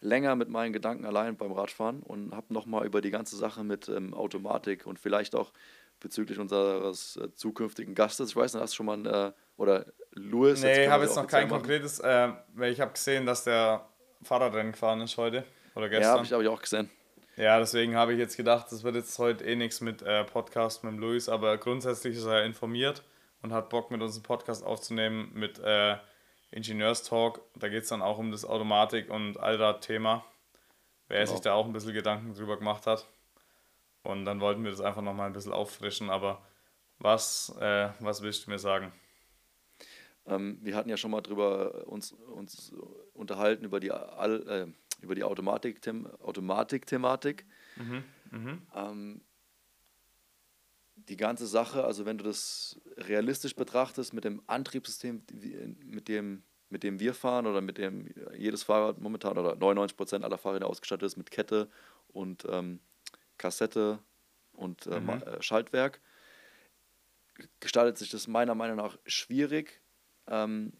Speaker 2: länger mit meinen Gedanken allein beim Radfahren und habe nochmal über die ganze Sache mit ähm, Automatik und vielleicht auch bezüglich unseres äh, zukünftigen Gastes, ich weiß nicht, hast du schon mal, ein, äh, oder Louis?
Speaker 1: nee, ich habe jetzt noch kein
Speaker 2: machen.
Speaker 1: konkretes, äh, weil ich habe gesehen, dass der Fahrradrennen gefahren ist heute oder
Speaker 2: Ja,
Speaker 1: gestern.
Speaker 2: habe ich, hab ich auch gesehen.
Speaker 1: Ja, deswegen habe ich jetzt gedacht, das wird jetzt heute eh nichts mit äh, Podcast mit Luis, aber grundsätzlich ist er informiert und hat Bock mit uns einen Podcast aufzunehmen mit äh, Ingenieurstalk. Da geht es dann auch um das Automatik- und Allrad-Thema, wer
Speaker 2: Genau.
Speaker 1: sich da auch ein bisschen Gedanken drüber gemacht hat. Und dann wollten wir das einfach nochmal ein bisschen auffrischen, aber was, äh, was willst du mir sagen?
Speaker 2: Ähm, wir hatten ja schon mal drüber uns, uns unterhalten über die, All, äh, über die Automatik-Them- Automatik-Thematik.
Speaker 1: Mhm.
Speaker 2: Ähm, die ganze Sache, also wenn du das realistisch betrachtest mit dem Antriebssystem, mit dem, mit dem wir fahren oder mit dem jedes Fahrrad momentan oder 99% aller Fahrräder ausgestattet ist mit Kette und ähm, Kassette und äh, Ma- äh, Schaltwerk, gestaltet sich das meiner Meinung nach schwierig. Ähm,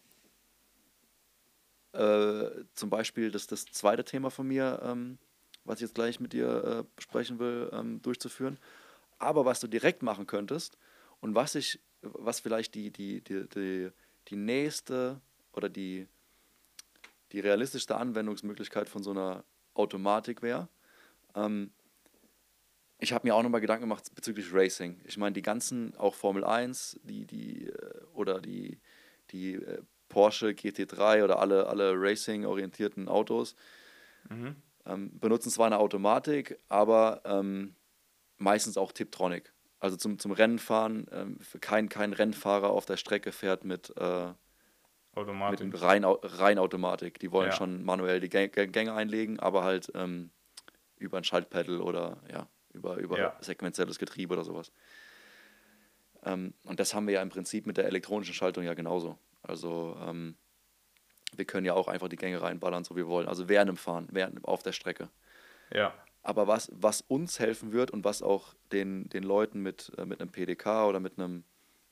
Speaker 2: äh, zum Beispiel das, das zweite Thema von mir, ähm, was ich jetzt gleich mit dir äh, besprechen will, ähm, durchzuführen. Aber was du direkt machen könntest und was ich, was vielleicht die, die, die, die, die nächste oder die, die realistischste Anwendungsmöglichkeit von so einer Automatik wäre, ähm, ich habe mir auch nochmal Gedanken gemacht bezüglich Racing. Ich meine, die ganzen, auch Formel 1, die, die, äh, oder die, die äh, Porsche GT3 oder alle, alle Racing-orientierten Autos, Ähm, benutzen zwar eine Automatik, aber ähm, meistens auch Tiptronic. Also zum, zum Rennenfahren, ähm, kein, kein Rennfahrer auf der Strecke fährt mit, äh, Automatik. mit rein, rein Automatik. Die wollen ja. schon manuell die Gänge einlegen, aber halt ähm, über ein Schaltpedal oder ja, über, über ja. sequenzielles Getriebe oder sowas. Ähm, und das haben wir ja im Prinzip mit der elektronischen Schaltung ja genauso. Also ähm, wir können ja auch einfach die Gänge reinballern, so wie wir wollen. Also während dem Fahren, während auf der Strecke. Ja. Aber was, was uns helfen wird und was auch den, den Leuten mit, äh, mit einem PDK oder mit einem,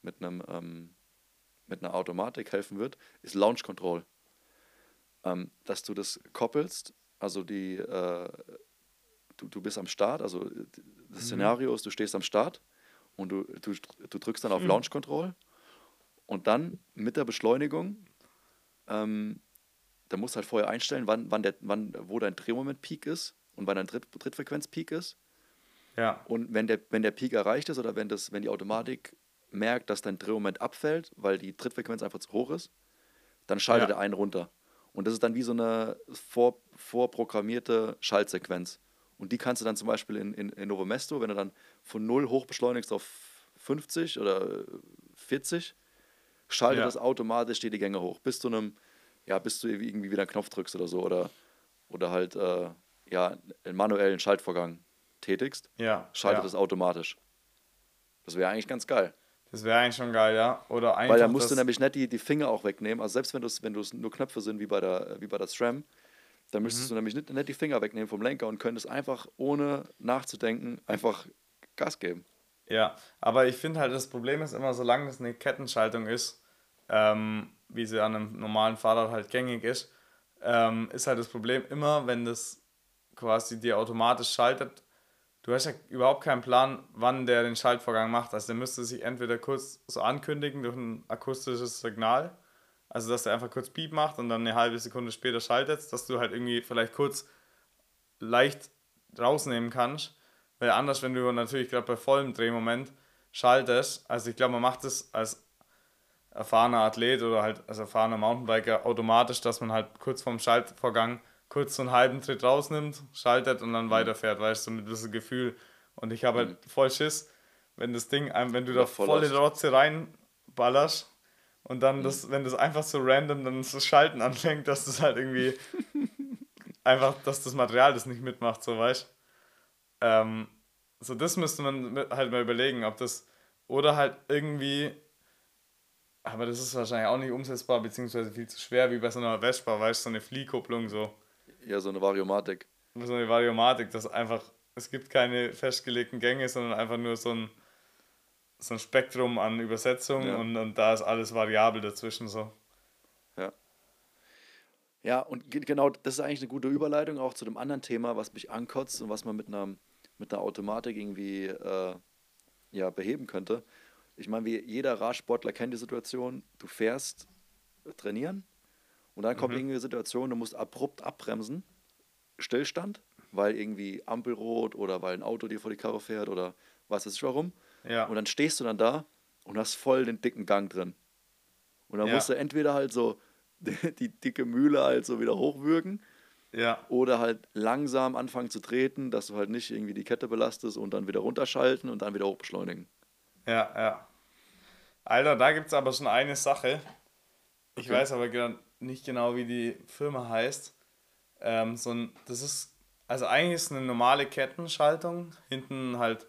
Speaker 2: mit einem ähm, mit einer Automatik helfen wird, ist Launch Control. Ähm, dass du das koppelst, also die, äh, du, du bist am Start, also das mhm. Szenario ist, du stehst am Start und du, du, du drückst dann auf mhm. Launch Control und dann mit der Beschleunigung, ähm, da musst du halt vorher einstellen, wann, wann der, wann, wo dein Drehmoment-Peak ist und wann dein Dritt, Trittfrequenz-Peak ist. Ja. Und wenn der, wenn der Peak erreicht ist oder wenn, das, wenn die Automatik merkt, dass dein Drehmoment abfällt, weil die Trittfrequenz einfach zu hoch ist, dann schaltet ja. er einen runter. Und das ist dann wie so eine vor, vorprogrammierte Schaltsequenz. Und die kannst du dann zum Beispiel in, in, in Novomesto, wenn du dann von 0 hoch beschleunigst auf 50 oder 40, schaltet ja. das automatisch die Gänge hoch. Bis zu einem, ja, bis du irgendwie wieder einen Knopf drückst oder so. Oder, oder halt äh, ja, einen manuellen Schaltvorgang tätigst, ja. schaltet es ja. automatisch. Das wäre eigentlich ganz geil.
Speaker 1: Das wäre eigentlich schon geil, ja. Oder
Speaker 2: einfach Weil da musst du nämlich nicht die, die Finger auch wegnehmen. Also selbst wenn es wenn nur Knöpfe sind wie bei der, wie bei der SRAM, dann müsstest mhm. du nämlich nicht, nicht die Finger wegnehmen vom Lenker und könntest einfach ohne nachzudenken einfach Gas geben.
Speaker 1: Ja, aber ich finde halt, das Problem ist immer, solange es eine Kettenschaltung ist, ähm, wie sie an einem normalen Fahrrad halt gängig ist, ähm, ist halt das Problem immer, wenn das quasi dir automatisch schaltet, du hast ja überhaupt keinen Plan, wann der den Schaltvorgang macht. Also der müsste sich entweder kurz so ankündigen durch ein akustisches Signal, also dass er einfach kurz Piep macht und dann eine halbe Sekunde später schaltet, dass du halt irgendwie vielleicht kurz leicht rausnehmen kannst. Weil anders, wenn du natürlich gerade bei vollem Drehmoment schaltest, also ich glaube, man macht das als erfahrener Athlet oder halt als erfahrener Mountainbiker automatisch, dass man halt kurz vorm Schaltvorgang kurz so einen halben Tritt rausnimmt, schaltet und dann mhm. weiterfährt, weißt du, so mit diesem Gefühl. Und ich habe halt mhm. voll Schiss, wenn das Ding, wenn du da volle Rotze reinballerst und dann, mhm. das, wenn das einfach so random dann das Schalten anfängt, dass das halt irgendwie einfach, dass das Material das nicht mitmacht, so weißt ähm, So, das müsste man halt mal überlegen, ob das, oder halt irgendwie, aber das ist wahrscheinlich auch nicht umsetzbar, beziehungsweise viel zu schwer, wie bei so einer Vespa, weißt du, so eine Fliehkupplung so.
Speaker 2: Ja, so eine Variomatik.
Speaker 1: So eine Variomatik, dass einfach, es gibt keine festgelegten Gänge, sondern einfach nur so ein, so ein Spektrum an Übersetzungen ja. und, und da ist alles variabel dazwischen so.
Speaker 2: Ja. Ja, und genau, das ist eigentlich eine gute Überleitung auch zu dem anderen Thema, was mich ankotzt und was man mit einer, mit einer Automatik irgendwie äh, ja, beheben könnte. Ich meine, wie jeder Radsportler kennt die Situation, du fährst trainieren, und dann kommt mhm. irgendwie eine Situation, du musst abrupt abbremsen, Stillstand, weil irgendwie Ampelrot oder weil ein Auto dir vor die Karre fährt oder was weiß ich warum. Ja. Und dann stehst du dann da und hast voll den dicken Gang drin. Und dann ja. musst du entweder halt so die, die, dicke Mühle halt so wieder hochwürgen. Ja. Oder halt langsam anfangen zu treten, dass du halt nicht irgendwie die Kette belastest und dann wieder runterschalten und dann wieder hochbeschleunigen.
Speaker 1: Ja, ja. Alter, da gibt es aber schon eine Sache. Ich okay. weiß aber nicht genau, wie die Firma heißt. Ähm, so ein, das ist, also eigentlich ist eine normale Kettenschaltung, hinten halt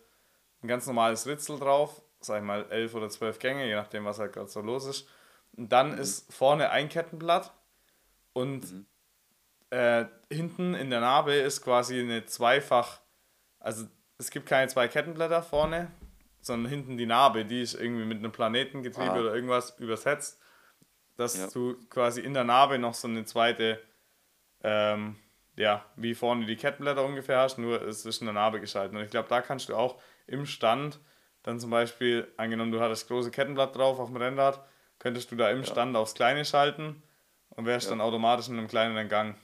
Speaker 1: ein ganz normales Ritzel drauf, sag ich mal elf oder zwölf Gänge, je nachdem, was halt gerade so los ist. Und dann mhm. ist vorne ein Kettenblatt und mhm. äh, hinten in der Narbe ist quasi eine zweifach, also es gibt keine zwei Kettenblätter vorne, sondern hinten die Narbe, die ist irgendwie mit einem Planetengetriebe ah. oder irgendwas übersetzt dass ja. du quasi in der Narbe noch so eine zweite, ähm, ja, wie vorne die Kettenblätter ungefähr hast, nur es ist in der Narbe geschaltet. Und ich glaube, da kannst du auch im Stand dann zum Beispiel, angenommen, du hattest große Kettenblatt drauf auf dem Rennrad, könntest du da im ja. Stand aufs Kleine schalten und wärst ja. dann automatisch in einem kleineren Gang.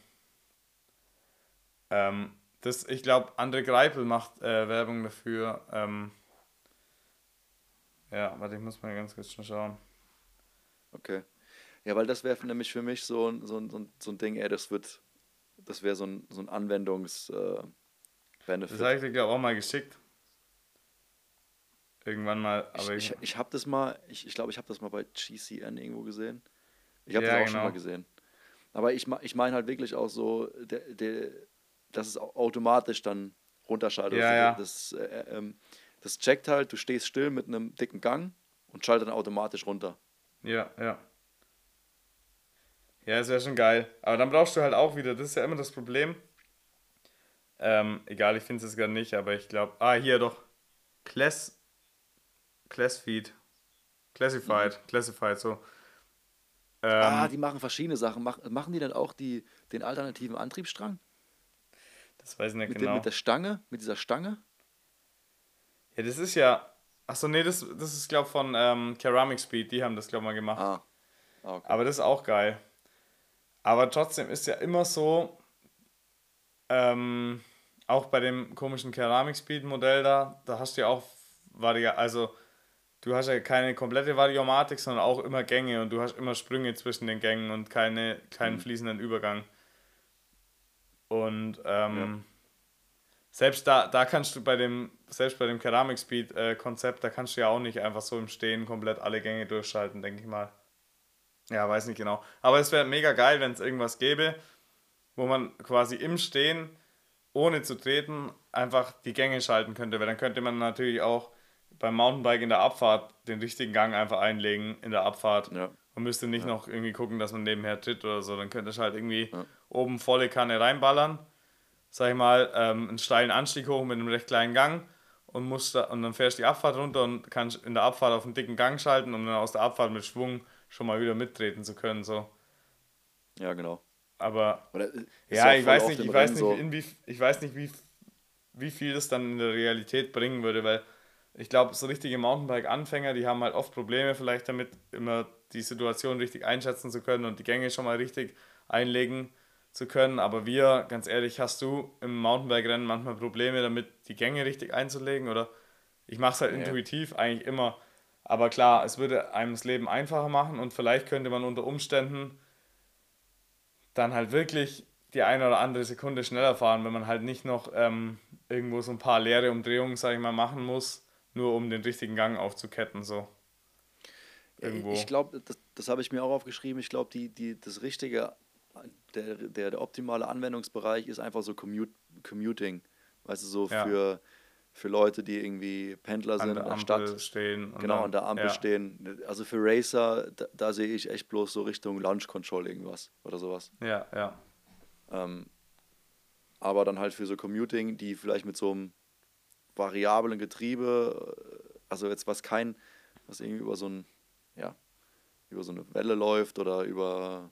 Speaker 1: Ähm, das, ich glaube, André Greipel macht äh, Werbung dafür. Ähm, ja, warte, ich muss mal ganz kurz schon schauen.
Speaker 2: Okay. Ja, weil das wäre nämlich für mich so, so, so, so ein Ding, ey, das wird, das wäre so ein, so ein Anwendungs-Benefit.
Speaker 1: Äh, das habe ich dir, glaube auch mal geschickt. Irgendwann mal.
Speaker 2: Aber ich ich, ich habe das mal, ich, ich glaube, ich habe das mal bei GCN irgendwo gesehen. Ich habe ja, das auch genau. schon mal gesehen. Aber ich, ich meine halt wirklich auch so, der, der, dass es automatisch dann runterschaltet. Ja, ja. Das, äh, ähm, das checkt halt, du stehst still mit einem dicken Gang und schaltet dann automatisch runter.
Speaker 1: Ja, ja. Ja, das wäre schon geil. Aber dann brauchst du halt auch wieder, das ist ja immer das Problem. Ähm, egal, ich finde es jetzt gerade nicht, aber ich glaube, ah, hier doch. Class, Classfeed. Classified, mhm. Classified, so.
Speaker 2: Ähm, ah, die machen verschiedene Sachen. Mach, machen die dann auch die, den alternativen Antriebsstrang?
Speaker 1: Das weiß ich nicht
Speaker 2: mit
Speaker 1: genau.
Speaker 2: Den, mit der Stange? Mit dieser Stange?
Speaker 1: Ja, das ist ja. Achso, nee, das, das ist, glaube ich, von ähm, Ceramic Speed. Die haben das, glaube ich, mal gemacht. Ah. ah. Okay. Aber das ist auch geil. Aber trotzdem ist ja immer so, ähm, auch bei dem komischen Ceramic Speed Modell da, da hast du ja auch Varia also du hast ja keine komplette Variomatik, sondern auch immer Gänge und du hast immer Sprünge zwischen den Gängen und keine, keinen mhm. fließenden Übergang. Und ähm, ja. selbst da, da kannst du bei dem, selbst bei dem Keramik Speed äh, Konzept, da kannst du ja auch nicht einfach so im Stehen komplett alle Gänge durchschalten, denke ich mal. Ja, weiß nicht genau. Aber es wäre mega geil, wenn es irgendwas gäbe, wo man quasi im Stehen, ohne zu treten, einfach die Gänge schalten könnte. Weil dann könnte man natürlich auch beim Mountainbike in der Abfahrt den richtigen Gang einfach einlegen in der Abfahrt. Ja. Man müsste nicht ja. noch irgendwie gucken, dass man nebenher tritt oder so. Dann könnte ich halt irgendwie ja. oben volle Kanne reinballern. Sag ich mal, ähm, einen steilen Anstieg hoch mit einem recht kleinen Gang und, musst da, und dann fährst du die Abfahrt runter und kannst in der Abfahrt auf einen dicken Gang schalten, um dann aus der Abfahrt mit Schwung schon mal wieder mittreten zu können. So.
Speaker 2: Ja, genau.
Speaker 1: Aber ja, ich weiß nicht, ich weiß nicht, so. inwie, ich weiß nicht, wie, wie viel das dann in der Realität bringen würde, weil ich glaube, so richtige Mountainbike-Anfänger, die haben halt oft Probleme vielleicht damit, immer die Situation richtig einschätzen zu können und die Gänge schon mal richtig einlegen zu können. Aber wir, ganz ehrlich, hast du im Mountainbike-Rennen manchmal Probleme damit, die Gänge richtig einzulegen? Oder ich mache es halt ja. intuitiv eigentlich immer. Aber klar, es würde einem das Leben einfacher machen und vielleicht könnte man unter Umständen dann halt wirklich die eine oder andere Sekunde schneller fahren, wenn man halt nicht noch ähm, irgendwo so ein paar leere Umdrehungen, sag ich mal, machen muss nur um den richtigen Gang aufzuketten, so.
Speaker 2: Irgendwo. Ich glaube, das, das habe ich mir auch aufgeschrieben, ich glaube, die, die, das richtige, der, der, der optimale Anwendungsbereich ist einfach so Commute, Commuting. Weißt du, so ja. für, für Leute, die irgendwie Pendler sind an der, in der Stadt.
Speaker 1: Stehen
Speaker 2: genau, dann, an der Ampel ja. stehen. Also für Racer, da, da, sehe ich echt bloß so Richtung Launch Control irgendwas oder sowas.
Speaker 1: Ja, ja.
Speaker 2: Ähm, aber dann halt für so Commuting, die vielleicht mit so einem variablen Getriebe, äh, also jetzt was kein, was irgendwie über so ein, ja, über so eine Welle läuft oder über,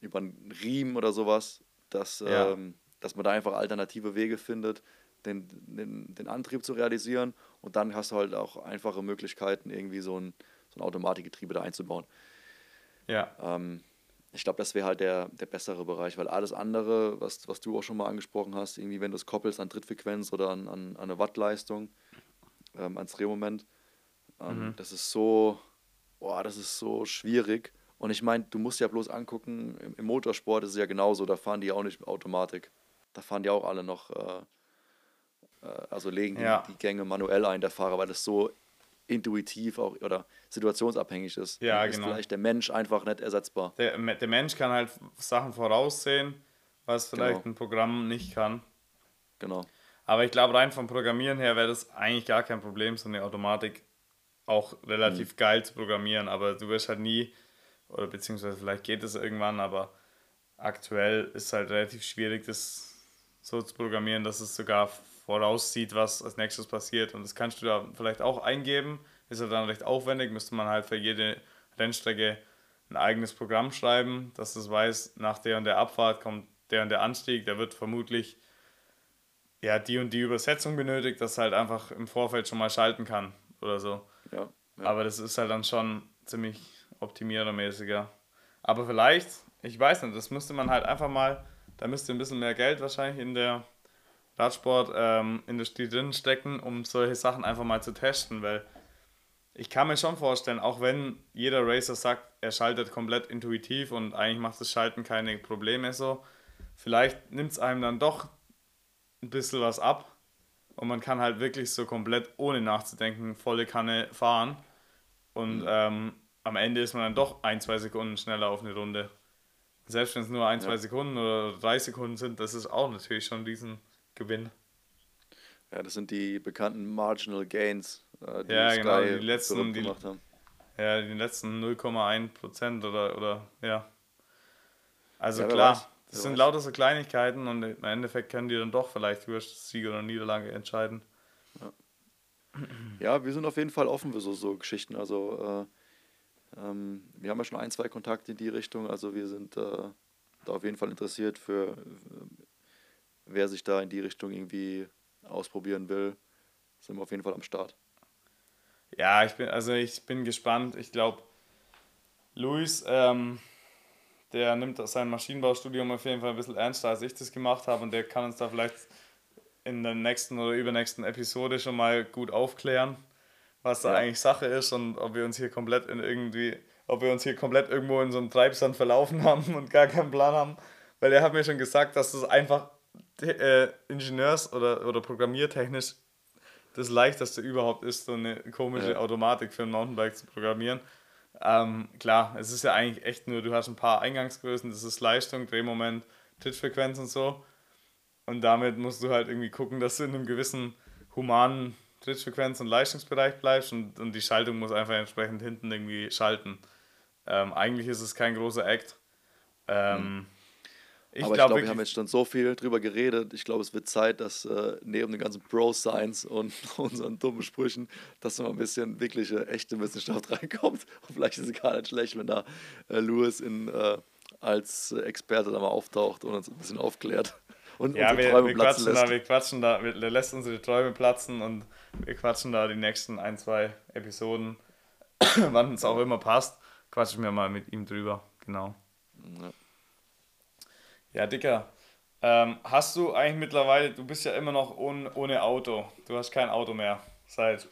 Speaker 2: über einen Riemen oder sowas, dass, ja. ähm, dass man da einfach alternative Wege findet, den, den, den Antrieb zu realisieren und dann hast du halt auch einfache Möglichkeiten, irgendwie so ein, so ein Automatikgetriebe da einzubauen.
Speaker 1: Ja.
Speaker 2: Ähm, ich glaube, das wäre halt der, der bessere Bereich, weil alles andere, was, was du auch schon mal angesprochen hast, irgendwie, wenn du es koppelst an Trittfrequenz oder an, an, an eine Wattleistung, ähm, ans Drehmoment, ähm, mhm. das ist so, boah, das ist so schwierig. Und ich meine, du musst ja bloß angucken, im, im, Motorsport ist es ja genauso, da fahren die auch nicht mit Automatik. Da fahren die auch alle noch, äh, äh, also legen ja. die, die Gänge manuell ein, der Fahrer, weil das so intuitiv auch oder situationsabhängig ist.
Speaker 1: Ja,
Speaker 2: dann
Speaker 1: genau.
Speaker 2: Ist vielleicht der Mensch einfach nicht ersetzbar.
Speaker 1: Der, der Mensch kann halt Sachen voraussehen, was vielleicht genau. ein Programm nicht kann.
Speaker 2: Genau.
Speaker 1: Aber ich glaube, rein vom Programmieren her wäre das eigentlich gar kein Problem, so eine Automatik auch relativ mhm. geil zu programmieren. Aber du wirst halt nie, oder beziehungsweise vielleicht geht es irgendwann, aber aktuell ist es halt relativ schwierig, das so zu programmieren, dass es sogar voraussieht, was als nächstes passiert. Und das kannst du da vielleicht auch eingeben. Ist ja dann recht aufwendig, müsste man halt für jede Rennstrecke ein eigenes Programm schreiben, dass es weiß, nach der und der Abfahrt kommt der und der Anstieg, der wird vermutlich ja, die und die Übersetzung benötigt, dass halt einfach im Vorfeld schon mal schalten kann oder so.
Speaker 2: Ja,
Speaker 1: ja. Aber das ist halt dann schon ziemlich optimierermäßiger. Aber vielleicht, ich weiß nicht, das müsste man halt einfach mal, da müsste ein bisschen mehr Geld wahrscheinlich in der Radsportindustrie ähm, drin stecken, um solche Sachen einfach mal zu testen, weil ich kann mir schon vorstellen, auch wenn jeder Racer sagt, er schaltet komplett intuitiv und eigentlich macht das Schalten keine Probleme so, vielleicht nimmt es einem dann doch ein bisschen was ab und man kann halt wirklich so komplett ohne nachzudenken volle Kanne fahren und mhm. ähm, am Ende ist man dann doch ein, zwei Sekunden schneller auf eine Runde. Selbst wenn es nur ein, ja. zwei Sekunden oder drei Sekunden sind, das ist auch natürlich schon diesen Gewinn.
Speaker 2: Ja, das sind die bekannten Marginal Gains, äh, die
Speaker 1: ja, Sky genau, die letzten, die, gemacht haben. Ja, die letzten 0,1 Prozent oder, oder ja. Also ja, klar, weiß. das sind lauter so Kleinigkeiten und im Endeffekt können die dann doch vielleicht über Sieg oder Niederlage entscheiden.
Speaker 2: Ja. ja. wir sind auf jeden Fall offen für so, so Geschichten. Also äh, ähm, wir haben ja schon ein, zwei Kontakte in die Richtung. Also wir sind äh, da auf jeden Fall interessiert für, wer sich da in die Richtung irgendwie ausprobieren will. Sind wir auf jeden Fall am Start.
Speaker 1: Ja, ich bin, also ich bin gespannt. Ich glaube, Luis, ähm, der nimmt sein Maschinenbaustudium auf jeden Fall ein bisschen ernster, als ich das gemacht habe und der kann uns da vielleicht in der nächsten oder übernächsten Episode schon mal gut aufklären, was da ja. eigentlich Sache ist und ob wir uns hier komplett in irgendwie, ob wir uns hier komplett irgendwo in so einem Treibsand verlaufen haben und gar keinen Plan haben. Weil er hat mir schon gesagt, dass das einfach äh, Ingenieurs- oder, oder programmiertechnisch das leichteste überhaupt ist, so eine komische ja. Automatik für ein Mountainbike zu programmieren. Ähm, klar, es ist ja eigentlich echt nur, du hast ein paar Eingangsgrößen, das ist Leistung, Drehmoment, Trittfrequenz und so. Und damit musst du halt irgendwie gucken, dass du in einem gewissen humanen Trittfrequenz- und Leistungsbereich bleibst und, und die Schaltung muss einfach entsprechend hinten irgendwie schalten. Ähm, eigentlich ist es kein großer Act. Ähm, mhm.
Speaker 2: Ich Aber glaub, ich glaube, wir haben jetzt schon so viel drüber geredet. Ich glaube, es wird Zeit, dass äh, neben den ganzen Pro-Science und unseren dummen Sprüchen, dass noch ein bisschen wirkliche, echte Wissenschaft reinkommt. Und vielleicht ist es gar nicht schlecht, wenn da äh, Louis in, äh, als Experte da mal auftaucht und uns ein bisschen aufklärt. Und
Speaker 1: ja, wir, Träume wir, quatschen lässt. da, wir quatschen da, wir, der lässt unsere Träume platzen und wir quatschen da die nächsten ein, zwei Episoden, wann es auch immer passt, quatschen wir mal mit ihm drüber. Genau. Ja. Ja, Dicker. Ähm, hast du eigentlich mittlerweile, du bist ja immer noch ohne, ohne Auto. Du hast kein Auto mehr, seit,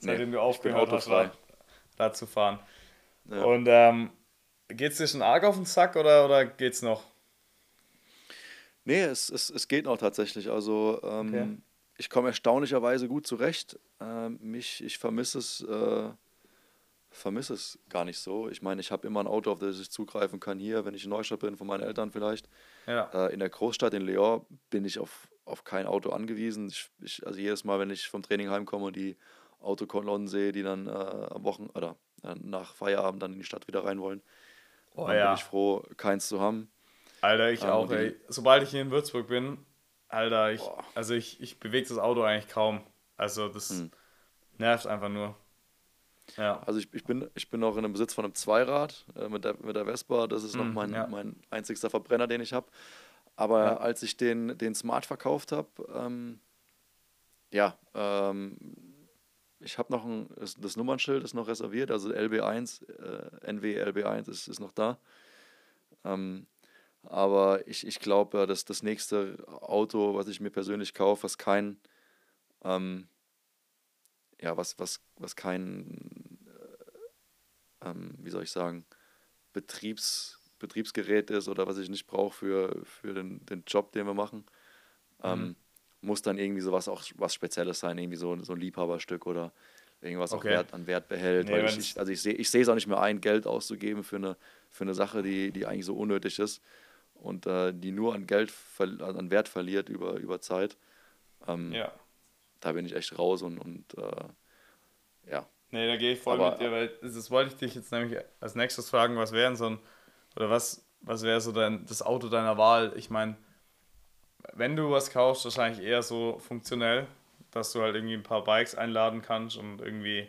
Speaker 1: seitdem nee, du aufgehört hast, Rad zu fahren. Ja. Und ähm, es dir schon arg auf den Sack oder, oder geht's noch?
Speaker 2: Nee, es, es, es geht noch tatsächlich. Also ähm, okay. ich komme erstaunlicherweise gut zurecht. Ähm, mich, ich vermisse es äh, vermisse es gar nicht so. Ich meine, ich habe immer ein Auto, auf das ich zugreifen kann hier, wenn ich in Neustadt bin, von meinen Eltern vielleicht. Ja. Äh, in der Großstadt in Lyon bin ich auf, auf kein Auto angewiesen. Ich, ich, also jedes Mal, wenn ich vom Training heimkomme und die Autokolonnen sehe, die dann äh, am Wochen oder äh, nach Feierabend dann in die Stadt wieder rein wollen, oh, dann ja. bin ich froh, keins zu haben.
Speaker 1: Alter, ich ähm, auch, ey. Sobald ich hier in Würzburg bin, Alter, ich, also ich, ich bewege das Auto eigentlich kaum. Also das hm. nervt einfach nur.
Speaker 2: Ja. Also ich, ich, bin, ich bin noch in einem Besitz von einem Zweirad äh, mit, der, mit der Vespa. Das ist noch mhm, mein, ja. mein einzigster Verbrenner, den ich habe. Aber ja. als ich den, den Smart verkauft habe, ähm, ja, ähm, ich habe noch ein, das, das, Nummernschild ist noch reserviert, also LB1, äh, NW LB1 ist, ist noch da. Ähm, aber ich, ich glaube, dass das nächste Auto, was ich mir persönlich kaufe, was kein ähm, ja, was, was, was kein, äh, ähm, wie soll ich sagen, Betriebs, Betriebsgerät ist oder was ich nicht brauche für, für den, den Job, den wir machen, ähm, mhm. muss dann irgendwie sowas auch was Spezielles sein, irgendwie so, so ein Liebhaberstück oder irgendwas okay. auch Wert, an Wert behält. Nee, weil ich, also ich sehe ich es auch nicht mehr ein, Geld auszugeben für eine, für eine Sache, die, die eigentlich so unnötig ist und äh, die nur an Geld, an Wert verliert über, über Zeit. Ähm, ja da bin ich echt raus und, und äh, ja.
Speaker 1: Nee, da gehe ich voll Aber, mit dir, weil das wollte ich dich jetzt nämlich als nächstes fragen, was wären so ein, oder was, was wäre so dein, das Auto deiner Wahl? Ich meine, wenn du was kaufst, wahrscheinlich eher so funktionell, dass du halt irgendwie ein paar Bikes einladen kannst und irgendwie,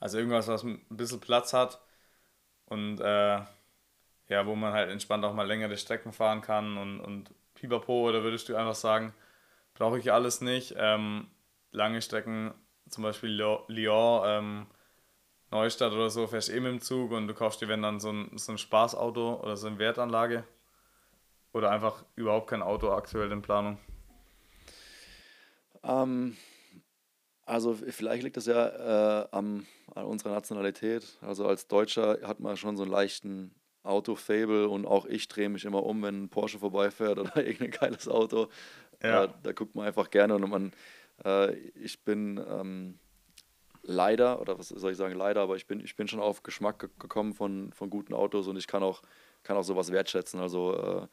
Speaker 1: also irgendwas, was ein bisschen Platz hat und äh, ja, wo man halt entspannt auch mal längere Strecken fahren kann und, und pipapo, oder würdest du einfach sagen, brauche ich alles nicht. Ähm, lange Strecken, zum Beispiel Lyon, ähm, Neustadt oder so, fährst du mit dem Zug und du kaufst dir, wenn dann so ein, so ein Spaßauto oder so eine Wertanlage oder einfach überhaupt kein Auto aktuell in Planung?
Speaker 2: Ähm, also vielleicht liegt das ja äh, am, an unserer Nationalität. Also als Deutscher hat man schon so einen leichten Auto-Fable und auch ich drehe mich immer um, wenn ein Porsche vorbeifährt oder irgendein geiles Auto. Ja. Äh, da guckt man einfach gerne und man, äh, ich bin ähm, leider, oder was soll ich sagen, leider, aber ich bin, ich bin schon auf Geschmack gekommen von, von guten Autos und ich kann auch, kann auch sowas wertschätzen. Also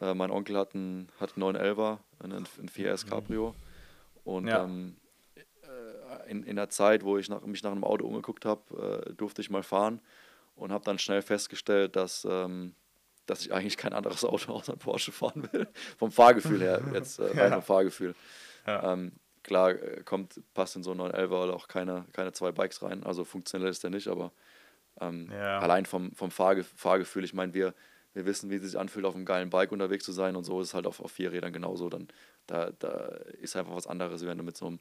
Speaker 2: äh, äh mein Onkel hat einen, hat einen 911er, einen, einen 4S Cabrio und ja. ähm, äh, in, in der Zeit, wo ich nach, mich nach einem Auto umgeguckt habe, äh, durfte ich mal fahren und habe dann schnell festgestellt, dass, ähm, dass ich eigentlich kein anderes Auto außer Porsche fahren will. vom Fahrgefühl her, jetzt äh, rein ja. vom Fahrgefühl. Ja. Ähm, klar, äh, kommt, passt in so einen 911 auch keine, keine zwei Bikes rein, also funktionell ist der nicht, aber ähm, ja. allein vom, vom Fahrge Fahrgefühl, ich meine, wir, wir wissen, wie es sich anfühlt, auf einem geilen Bike unterwegs zu sein und so ist es halt auf, auf vier Rädern genauso. Dann, da, da ist einfach was anderes, wenn du mit so einem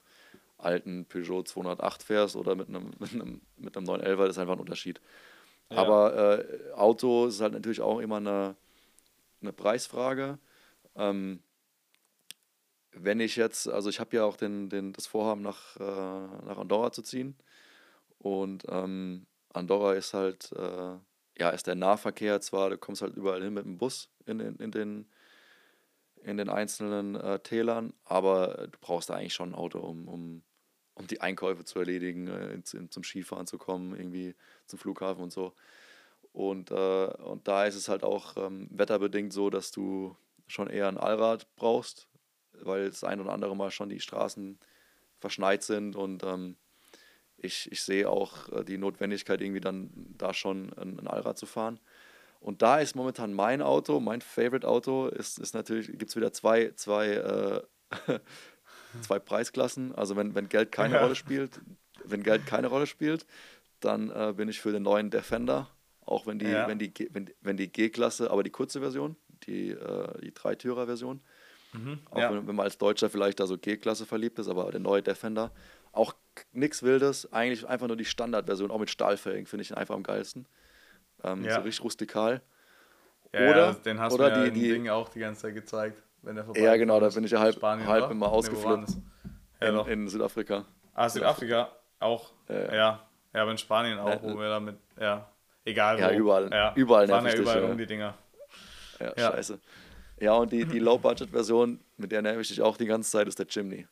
Speaker 2: alten Peugeot 208 fährst oder mit einem, mit einem, mit einem 911, das ist einfach ein Unterschied. Aber äh, Auto ist halt natürlich auch immer eine, eine Preisfrage. Ähm, wenn ich jetzt, also ich habe ja auch den, den, das Vorhaben, nach, äh, nach Andorra zu ziehen. Und ähm, Andorra ist halt, äh, ja, ist der Nahverkehr zwar, du kommst halt überall hin mit dem Bus in, in, in den in den einzelnen äh, Tälern, aber du brauchst da eigentlich schon ein Auto, um, um um die Einkäufe zu erledigen, äh, zum Skifahren zu kommen, irgendwie zum Flughafen und so. Und, äh, und da ist es halt auch ähm, wetterbedingt so, dass du schon eher ein Allrad brauchst, weil das ein oder andere Mal schon die Straßen verschneit sind und ähm, ich, ich sehe auch äh, die Notwendigkeit, irgendwie dann da schon ein, ein, Allrad zu fahren. Und da ist momentan mein Auto, mein Favorite Auto, ist, ist natürlich, gibt es wieder zwei, zwei äh, zwei Preisklassen. Also wenn, wenn Geld keine ja. Rolle spielt, wenn Geld keine Rolle spielt, dann äh, bin ich für den neuen Defender. Auch wenn die, ja. wenn die, wenn, wenn die G-Klasse, aber die kurze Version, die, äh, die Dreitürer-Version. Mhm, auch ja. wenn, wenn, man als Deutscher vielleicht da so G-Klasse verliebt ist, aber der neue Defender. Auch nichts Wildes, eigentlich einfach nur die Standardversion, auch mit Stahlfelgen, finde ich einfach am geilsten. Ähm, ja. So richtig rustikal.
Speaker 1: Ja, oder, den hast du mir die, die Ding auch die ganze Zeit gezeigt
Speaker 2: wenn er vorbei Ja, genau, da bin ich ja halb, Spanien, halb immer ausgeflippt. Nee, in, in, Südafrika.
Speaker 1: Ah, Südafrika auch. Äh, ja. Ja, aber in Spanien auch, wo wir damit, ja, egal
Speaker 2: ja, wo. Überall, ja, überall
Speaker 1: fahren ja überall dich, um die Dinger.
Speaker 2: Ja, ja, scheiße. Ja, und die, die Low-Budget-Version, mit der nerv ich dich auch die ganze Zeit, ist der Chimney.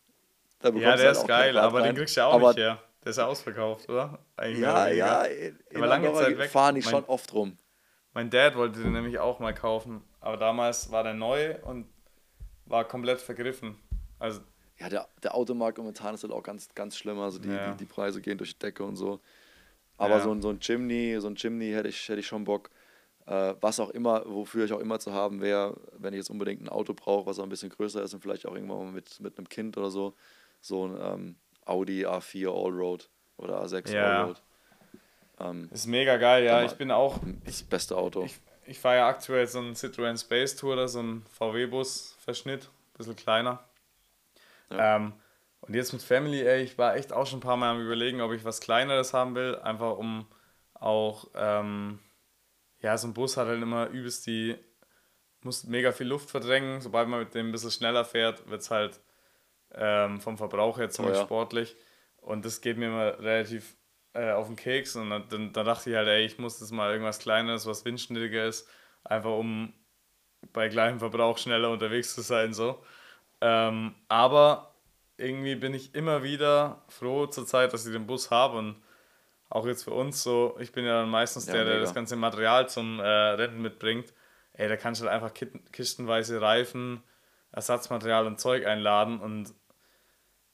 Speaker 1: ja, der halt ist geil, aber rein. den kriegst du ja auch aber nicht her. Der ist ja ausverkauft, oder?
Speaker 2: Eigentlich ja, ja. In, aber lange Zeit weg. fahren die mein, schon oft rum.
Speaker 1: Mein Dad wollte den nämlich auch mal kaufen, aber damals war der neu und war komplett vergriffen. Also
Speaker 2: ja, der, der Automarkt momentan ist halt auch ganz, ganz schlimm. Also die, ja. die, die, Preise gehen durch die Decke und so. Aber ja. so, ein, so ein Chimney, so ein Chimney hätte ich, hätte ich schon Bock. Äh, was auch immer, wofür ich auch immer zu haben wäre, wenn ich jetzt unbedingt ein Auto brauche, was auch ein bisschen größer ist und vielleicht auch irgendwann mal mit, mit einem Kind oder so, so ein ähm, Audi A4 Allroad oder A6 ja. Allroad.
Speaker 1: Ähm, ist mega geil, ja. Ich bin auch.
Speaker 2: Das beste Auto.
Speaker 1: Ich, ich fahre ja aktuell so einen Citroën Space Tourer, so einen VW-Bus-Verschnitt, ein bisschen kleiner. Ja. Ähm, und jetzt mit Family, ey, ich war echt auch schon ein paar Mal am überlegen, ob ich was Kleineres haben will, einfach um auch, ähm, ja, so ein Bus hat halt immer übelst die, muss mega viel Luft verdrängen. Sobald man mit dem ein bisschen schneller fährt, wird es halt ähm, vom Verbrauch her ziemlich oh, ja. sportlich. Und das geht mir immer relativ äh, auf den Keks und dann, dann, dann, dachte ich halt, ey, ich muss das mal irgendwas Kleines, was windschnittiger ist, einfach um bei gleichem Verbrauch schneller unterwegs zu sein. so. Ähm, aber irgendwie bin ich immer wieder froh zur Zeit, dass ich den Bus habe und auch jetzt für uns so, ich bin ja dann meistens ja, der, der das ganze Material zum äh, Rennen mitbringt. Ey, da kannst du halt einfach kistenweise Reifen, Ersatzmaterial und Zeug einladen und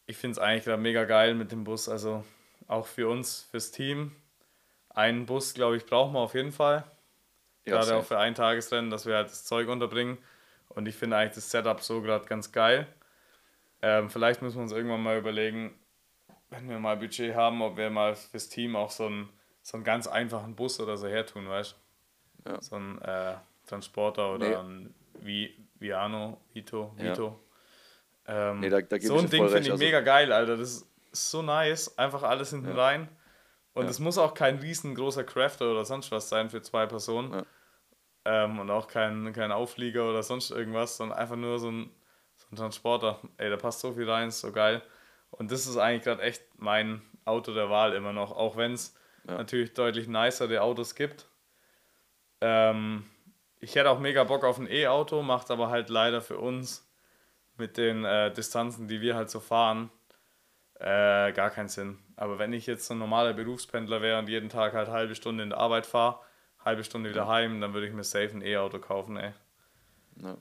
Speaker 1: ich finde es eigentlich gerade mega geil mit dem Bus. Also auch für uns, fürs Team. Einen Bus, glaube ich, brauchen wir auf jeden Fall. Ja, gerade auch für ein Tagesrennen, dass wir halt das Zeug unterbringen. Und ich finde eigentlich das Setup so gerade ganz geil. Ähm, vielleicht müssen wir uns irgendwann mal überlegen, wenn wir mal Budget haben, ob wir mal fürs Team auch so einen, so einen ganz einfachen Bus oder so hertun, weißt du? Ja. So ein äh, Transporter oder nee. ein Vi Viano, Vito, Vito. Ja. Ähm, nee, da, da so ein Ding finde ich also mega geil, Alter. Das ist so nice, einfach alles hinten ja. rein. Und ja. es muss auch kein riesengroßer Crafter oder sonst was sein für zwei Personen. Ja. Ähm, und auch kein, kein Auflieger oder sonst irgendwas, sondern einfach nur so ein, so ein Transporter. Ey, da passt so viel rein, ist so geil. Und das ist eigentlich gerade echt mein Auto der Wahl immer noch, auch wenn es natürlich deutlich nicere Autos gibt. ähm, ich hätte auch mega Bock auf ein E-Auto, macht aber halt leider für uns mit den äh, Distanzen, die wir halt so fahren, äh, gar keinen Sinn. Aber wenn ich jetzt so ein normaler Berufspendler wäre und jeden Tag halt halbe Stunde in der Arbeit fahre, halbe Stunde wieder heim, dann würde ich mir safe ein E-Auto kaufen, ey. Ja.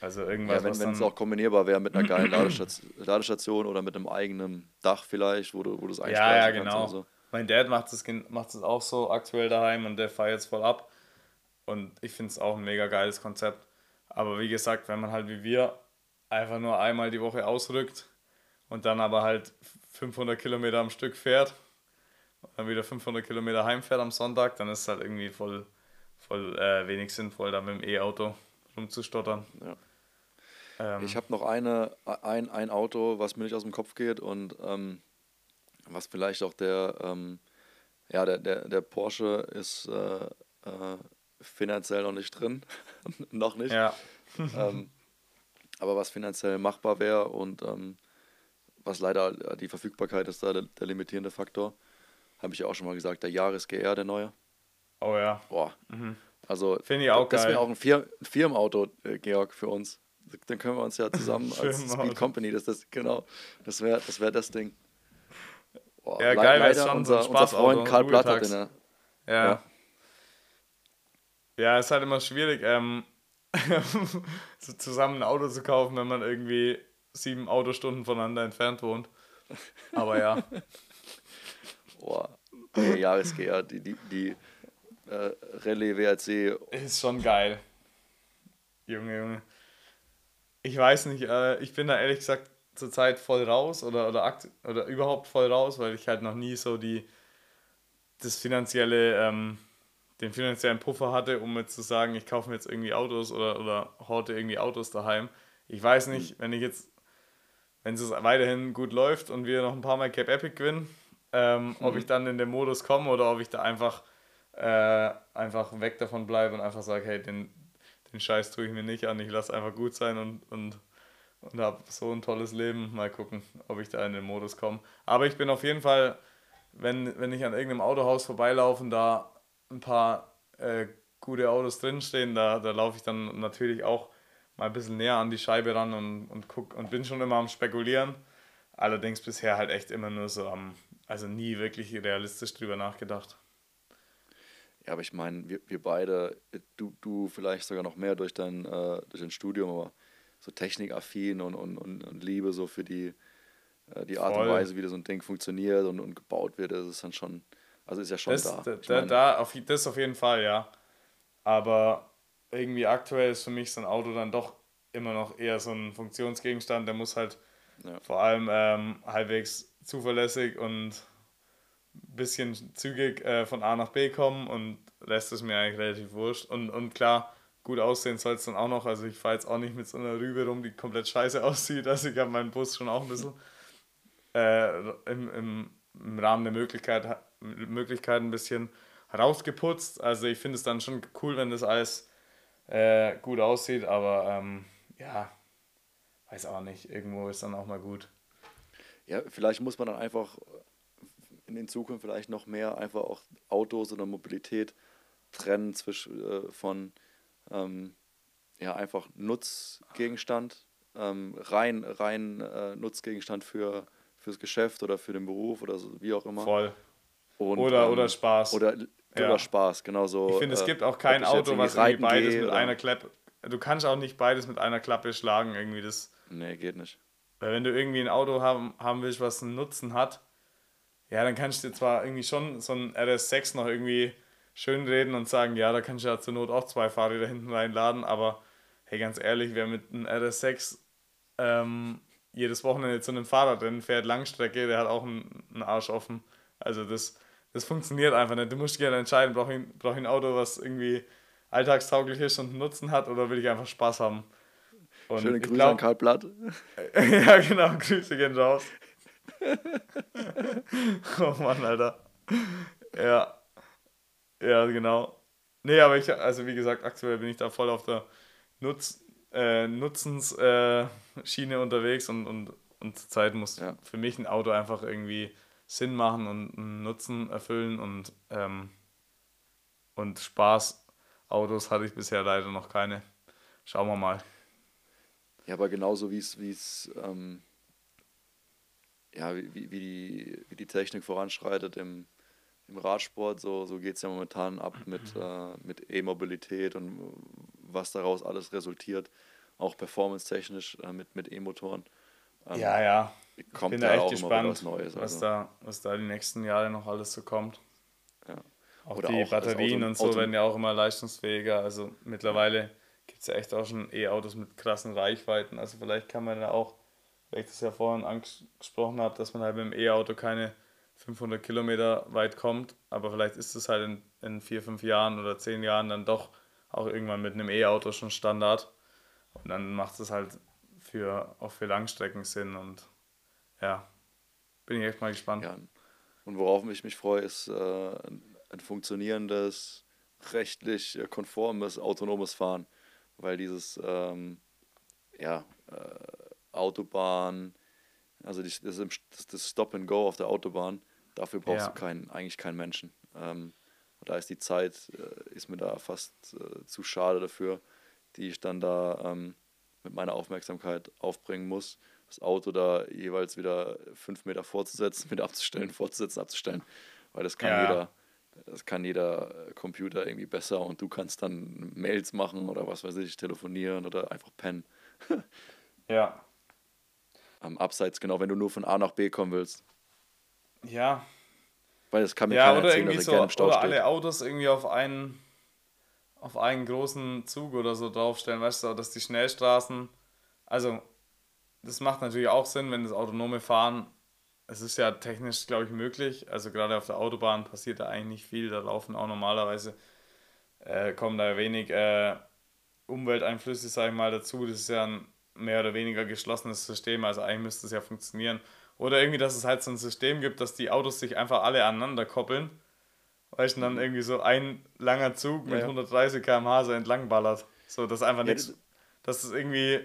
Speaker 2: Also irgendwas. Ja, wenn es auch kombinierbar wäre mit einer geilen Ladestation, Ladestation, oder mit einem eigenen Dach vielleicht, wo du, wo du es
Speaker 1: Ja, ja, genau. So. Mein Dad macht es macht auch so aktuell daheim und der feiert jetzt voll ab. Und ich finde es auch ein mega geiles Konzept. Aber wie gesagt, wenn man halt wie wir einfach nur einmal die Woche ausrückt und dann aber halt 500 Kilometer am Stück fährt und dann wieder 500 Kilometer heimfährt am Sonntag, dann ist es halt irgendwie voll, voll äh, wenig sinnvoll, da mit dem E-Auto rumzustottern. Ja.
Speaker 2: Ähm, ich habe noch eine, ein, ein Auto, was mir nicht aus dem Kopf geht und ähm, was vielleicht auch der, ähm, ja, der, der, der Porsche ist äh, äh, finanziell noch nicht drin. noch nicht. Ja. ähm, aber was finanziell machbar wäre und ähm, was leider die Verfügbarkeit ist da der, der limitierende Faktor. Habe ich ja auch schon mal gesagt, der Jahres GR, der neue.
Speaker 1: Oh ja.
Speaker 2: Boah. Mhm. Also, finde ich auch das wäre auch ein, Fir Firmenauto, äh, Georg, für uns. Dann können wir uns ja zusammen als Speed Company, das, das, genau, das wäre das, wär das Ding. Boah, ja, geil, leider schon unser, so unser Freund
Speaker 1: Karl Blatt hat den, ja. ja. Ja, ist halt immer schwierig, ähm, so zusammen ein Auto zu kaufen, wenn man irgendwie sieben Autostunden voneinander entfernt wohnt. Aber ja.
Speaker 2: Boah, der Jahresgeher, die, die, die äh, Rallye WRC.
Speaker 1: Ist schon geil. Junge, Junge. Ich weiß nicht, äh, ich bin da ehrlich gesagt zurzeit voll raus oder, oder, oder überhaupt voll raus, weil ich halt noch nie so die das finanzielle ähm, den finanziellen Puffer hatte, um jetzt zu sagen, ich kaufe mir jetzt irgendwie Autos oder, oder horte irgendwie Autos daheim. Ich weiß nicht, mhm. wenn ich jetzt, wenn es weiterhin gut läuft und wir noch ein paar Mal Cap Epic gewinnen, ähm, mhm. ob ich dann in den Modus komme oder ob ich da einfach, äh, einfach weg davon bleibe und einfach sage, hey, den, den Scheiß tue ich mir nicht an, ich lasse einfach gut sein und, und, und habe so ein tolles Leben. Mal gucken, ob ich da in den Modus komme. Aber ich bin auf jeden Fall, wenn, wenn ich an irgendeinem Autohaus vorbeilaufe und da ein paar äh, gute Autos drinstehen, da, da laufe ich dann natürlich auch mal ein bisschen näher an die Scheibe ran und, und guck und bin schon immer am Spekulieren. Allerdings bisher halt echt immer nur so am, also nie wirklich realistisch drüber nachgedacht.
Speaker 2: Ja, aber ich meine, wir, wir beide, du, du vielleicht sogar noch mehr durch dein, äh, durch dein Studium, aber so technikaffin und, und, und, und Liebe so für die, äh, die Art und Weise, wie das so ein Ding funktioniert und, und gebaut wird, das ist dann schon, also ist ja schon
Speaker 1: das,
Speaker 2: da.
Speaker 1: Da, da, da, auf, das auf jeden Fall, ja. Aber irgendwie aktuell ist für mich so ein Auto dann doch immer noch eher so ein Funktionsgegenstand. Der muss halt ja. vor allem ähm, halbwegs zuverlässig und ein bisschen zügig äh, von A nach B kommen und lässt es mir eigentlich relativ wurscht. Und, und klar, gut aussehen soll es dann auch noch. Also ich fahre jetzt auch nicht mit so einer Rübe rum, die komplett scheiße aussieht. Also ich habe meinen Bus schon auch ein bisschen äh, im, im, im Rahmen der Möglichkeit Möglichkeiten ein bisschen rausgeputzt. Also ich finde es dann schon cool, wenn das alles äh, gut aussieht, aber ähm, ja, weiß auch nicht, irgendwo ist dann auch mal gut.
Speaker 2: Ja, vielleicht muss man dann einfach in den Zukunft vielleicht noch mehr einfach auch Autos oder Mobilität trennen zwischen äh, von ähm, ja einfach Nutzgegenstand, ähm, rein, rein äh, Nutzgegenstand für fürs Geschäft oder für den Beruf oder so, wie auch immer. Voll.
Speaker 1: Und, oder, ähm, oder Spaß.
Speaker 2: Oder, ja. oder Spaß, genau so.
Speaker 1: Ich finde, es gibt auch kein Auto, was irgendwie beides mit einer Klappe. Du kannst auch nicht beides mit einer Klappe schlagen, irgendwie das.
Speaker 2: Nee, geht nicht.
Speaker 1: Weil wenn du irgendwie ein Auto haben, haben willst, was einen Nutzen hat, ja, dann kannst du dir zwar irgendwie schon so ein RS6 noch irgendwie schön reden und sagen, ja, da kannst du ja zur Not auch zwei Fahrräder hinten reinladen, aber hey, ganz ehrlich, wer mit einem RS6 ähm, jedes Wochenende zu einem Fahrradrennen fährt, Langstrecke, der hat auch einen, einen Arsch offen. Also das, das funktioniert einfach nicht. Du musst dich gerne entscheiden, brauche ich, brauch ich ein Auto, was irgendwie alltagstauglich ist und einen Nutzen hat oder will ich einfach Spaß haben? Und Schöne Grüße glaub, an Karl Blatt. ja, genau, Grüße gehen raus. oh Mann, Alter. Ja. Ja, genau. Nee, aber ich, also wie gesagt, aktuell bin ich da voll auf der Nutz, äh, Nutzensschiene äh, unterwegs und, und, und zur Zeit muss ja. für mich ein Auto einfach irgendwie Sinn machen und einen Nutzen erfüllen und, ähm, und Spaß Autos hatte ich bisher leider noch keine. Schauen wir mal.
Speaker 2: Ja, aber genauso wie es, ähm, ja, wie, wie, die, wie die Technik voranschreitet im, im Radsport, so, so geht es ja momentan ab mit, äh, mit E-Mobilität und was daraus alles resultiert, auch performance-technisch äh, mit, mit E-Motoren.
Speaker 1: Ähm, ja, ja. Kommt ich bin da echt gespannt, was, Neues, was, also. da, was da die nächsten Jahre noch alles so kommt. Ja. Auch Oder die auch Batterien und so Auto werden ja auch immer leistungsfähiger. Also mittlerweile gibt es ja echt auch schon E-Autos mit krassen Reichweiten. Also vielleicht kann man da auch, weil ich das ja vorhin angesprochen habe, dass man halt mit dem E-Auto keine 500 Kilometer weit kommt, aber vielleicht ist es halt in, in vier, fünf Jahren oder zehn Jahren dann doch auch irgendwann mit einem E-Auto schon Standard. Und dann macht es halt für, auch für Langstrecken Sinn und ja, bin ich echt mal gespannt. Ja,
Speaker 2: und worauf ich mich freue, ist äh, ein funktionierendes, rechtlich konformes, autonomes Fahren. Weil dieses ähm, ja, äh, Autobahn, also das, das, das Stop and Go auf der Autobahn, dafür brauchst ja. du keinen, eigentlich keinen Menschen. Ähm, da ist die Zeit, äh, ist mir da fast äh, zu schade dafür, die ich dann da ähm, mit meiner Aufmerksamkeit aufbringen muss. Das Auto da jeweils wieder fünf Meter vorzusetzen, wieder abzustellen, fortzusetzen, abzustellen. Weil das kann ja. jeder, das kann jeder Computer irgendwie besser und du kannst dann Mails machen oder was weiß ich, telefonieren oder einfach pennen. ja. Am Abseits, genau, wenn du nur von A nach B kommen willst. Ja.
Speaker 1: Weil das kann mir ja, keiner erzählen, dass so, im Stau oder steht. alle Autos irgendwie auf einen auf einen großen Zug oder so draufstellen, weißt du, dass die Schnellstraßen, also das macht natürlich auch Sinn, wenn das autonome Fahren, es ist ja technisch, glaube ich, möglich, also gerade auf der Autobahn passiert da eigentlich nicht viel, da laufen auch normalerweise, äh, kommen da wenig äh, Umwelteinflüsse, sage ich mal, dazu, das ist ja ein mehr oder weniger geschlossenes System, also eigentlich müsste es ja funktionieren. Oder irgendwie, dass es halt so ein System gibt, dass die Autos sich einfach alle aneinander koppeln Weißt du, dann mhm. irgendwie so ein langer Zug mit ja, 130 km/h so entlang ballert. So, das ist einfach ja, nichts. Das ist irgendwie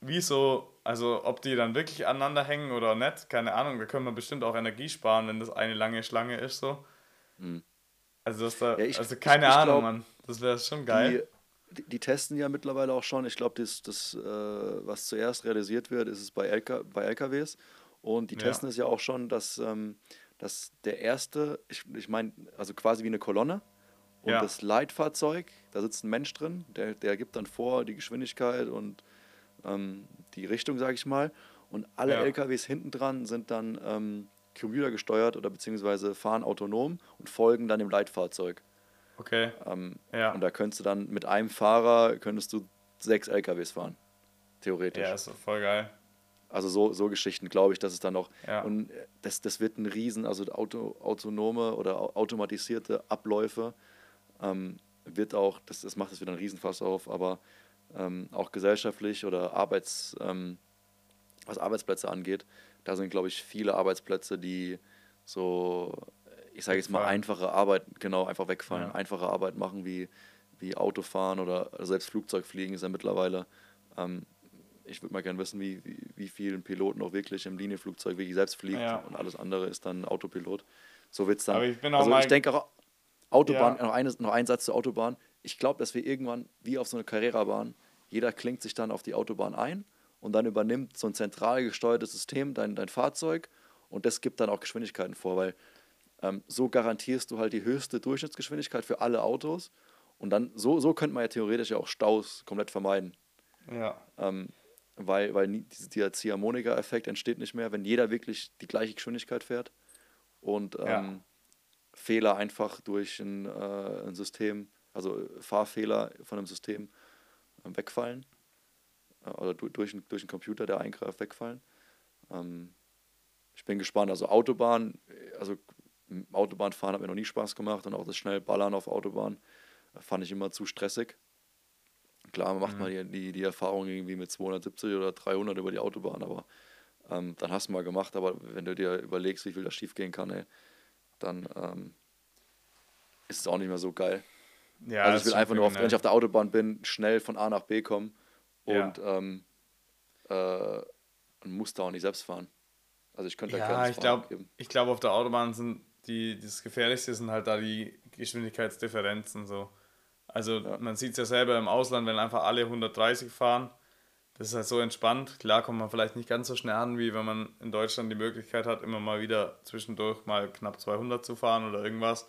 Speaker 1: wie so, also ob die dann wirklich aneinander hängen oder nicht, keine Ahnung. Da können wir bestimmt auch Energie sparen, wenn das eine lange Schlange ist, so. Mhm. Also, das da, ja, ich, also keine ich, ich Ahnung, glaub, Mann. Das wäre schon geil.
Speaker 2: Die, die, testen ja mittlerweile auch schon. Ich glaube, das, das äh, was zuerst realisiert wird, ist es bei, LK, bei LKWs. Und die testen es ja auch schon, dass. Ähm, dass der erste, ich, ich meine, also quasi wie eine Kolonne und ja. das Leitfahrzeug, da sitzt ein Mensch drin, der, der gibt dann vor die Geschwindigkeit und ähm, die Richtung, sage ich mal. Und alle ja. LKWs hinten dran sind dann ähm, computergesteuert oder beziehungsweise fahren autonom und folgen dann dem Leitfahrzeug. Okay. Ähm, ja. Und da könntest du dann mit einem Fahrer könntest du sechs LKWs fahren. Theoretisch.
Speaker 1: Ja, ist voll geil.
Speaker 2: Also so, so Geschichten glaube ich, dass es dann noch. Ja. Und das, das wird ein Riesen, also Auto, autonome oder automatisierte Abläufe ähm, wird auch, das, das macht es wieder ein Riesenfass auf, aber ähm, auch gesellschaftlich oder Arbeits, ähm, was Arbeitsplätze angeht, da sind, glaube ich, viele Arbeitsplätze, die so, ich sage jetzt mal, einfache Arbeit, genau, einfach wegfallen, ja. einfache Arbeit machen wie, wie Autofahren oder selbst Flugzeugfliegen ist ja mittlerweile ähm, ich würde mal gerne wissen, wie, wie, wie vielen Piloten auch wirklich im Linienflugzeug wirklich selbst fliegt ja. und alles andere ist dann Autopilot. So wird es dann. Aber ich bin auch also ich denke auch, Autobahn, ja. noch, eine, noch ein Satz zur Autobahn. Ich glaube, dass wir irgendwann, wie auf so eine Carrera-Bahn, jeder klingt sich dann auf die Autobahn ein und dann übernimmt so ein zentral gesteuertes System dein, dein Fahrzeug und das gibt dann auch Geschwindigkeiten vor, weil ähm, so garantierst du halt die höchste Durchschnittsgeschwindigkeit für alle Autos und dann so, so könnte man ja theoretisch ja auch Staus komplett vermeiden. Ja. Ähm, weil, weil dieser Ziehharmonika-Effekt entsteht nicht mehr, wenn jeder wirklich die gleiche Geschwindigkeit fährt und ähm, ja. Fehler einfach durch ein, äh, ein, System, also Fahrfehler von einem System wegfallen äh, oder durch, durch, einen Computer, der eingreift, wegfallen. Ähm, ich bin gespannt. Also Autobahn, also Autobahnfahren hat mir noch nie Spaß gemacht und auch das schnell Ballern auf Autobahn äh, fand ich immer zu stressig. Klar macht mhm. man die, die, die Erfahrung irgendwie mit 270 oder 300 über die Autobahn, aber ähm, dann hast du mal gemacht. Aber wenn du dir überlegst, wie viel da schief gehen kann, ey, dann ähm, ist es auch nicht mehr so geil. Ja, also ich will einfach nur, auf, wenn ich auf der Autobahn bin, schnell von A nach B kommen und, ja. ähm, äh, und muss da auch nicht selbst fahren. Also ich könnte
Speaker 1: ja, da ich glaube, ich glaube auf der Autobahn sind die das Gefährlichste sind halt da die Geschwindigkeitsdifferenzen so. Also ja. man sieht es ja selber im Ausland, wenn einfach alle 130 fahren, das ist halt so entspannt. Klar kommt man vielleicht nicht ganz so schnell an, wie wenn man in Deutschland die Möglichkeit hat, immer mal wieder zwischendurch mal knapp 200 zu fahren oder irgendwas.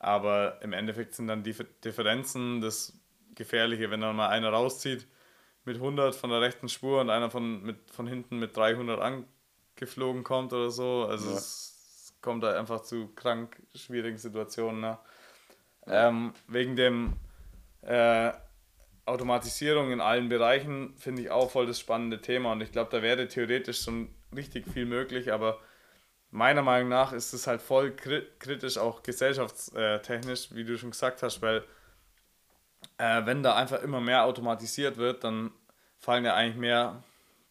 Speaker 1: Aber im Endeffekt sind dann die Differenzen das Gefährliche, wenn dann mal einer rauszieht mit 100 von der rechten Spur und einer von, mit, von hinten mit 300 angeflogen kommt oder so. Also ja. es kommt da einfach zu krank schwierigen Situationen. Ne? Ähm, wegen dem äh, Automatisierung in allen Bereichen finde ich auch voll das spannende Thema und ich glaube, da wäre theoretisch schon richtig viel möglich, aber meiner Meinung nach ist es halt voll kritisch, auch gesellschaftstechnisch, wie du schon gesagt hast, weil äh, wenn da einfach immer mehr automatisiert wird, dann fallen ja eigentlich mehr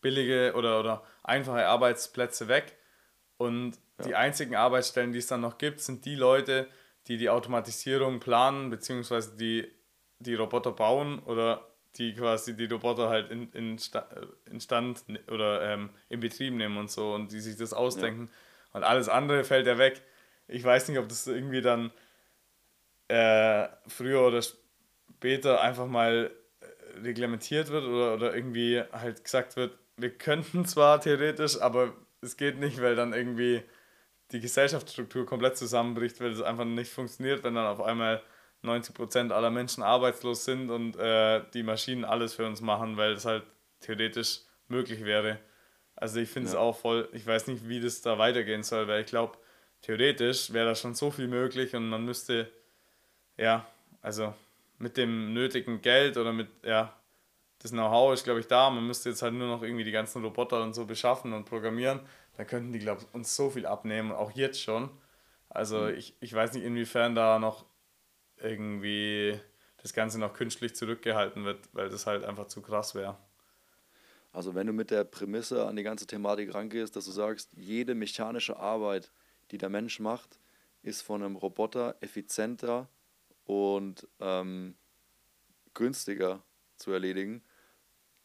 Speaker 1: billige oder, oder einfache Arbeitsplätze weg und ja. die einzigen Arbeitsstellen, die es dann noch gibt, sind die Leute, die die Automatisierung planen, beziehungsweise die die Roboter bauen oder die quasi die Roboter halt in, in, Sta in Stand oder ähm, in Betrieb nehmen und so und die sich das ausdenken. Ja. Und alles andere fällt ja weg. Ich weiß nicht, ob das irgendwie dann äh, früher oder später einfach mal äh, reglementiert wird oder, oder irgendwie halt gesagt wird, wir könnten zwar theoretisch, aber es geht nicht, weil dann irgendwie die Gesellschaftsstruktur komplett zusammenbricht, weil es einfach nicht funktioniert, wenn dann auf einmal 90% aller Menschen arbeitslos sind und äh, die Maschinen alles für uns machen, weil es halt theoretisch möglich wäre. Also ich finde es ja. auch voll, ich weiß nicht, wie das da weitergehen soll, weil ich glaube, theoretisch wäre da schon so viel möglich und man müsste, ja, also mit dem nötigen Geld oder mit, ja, das Know-how ist, glaube ich, da. Man müsste jetzt halt nur noch irgendwie die ganzen Roboter und so beschaffen und programmieren. Da könnten die, glaube ich, uns so viel abnehmen, auch jetzt schon. Also mhm. ich, ich weiß nicht, inwiefern da noch irgendwie das Ganze noch künstlich zurückgehalten wird, weil das halt einfach zu krass wäre.
Speaker 2: Also wenn du mit der Prämisse an die ganze Thematik rangehst, dass du sagst, jede mechanische Arbeit, die der Mensch macht, ist von einem Roboter effizienter und ähm, günstiger zu erledigen,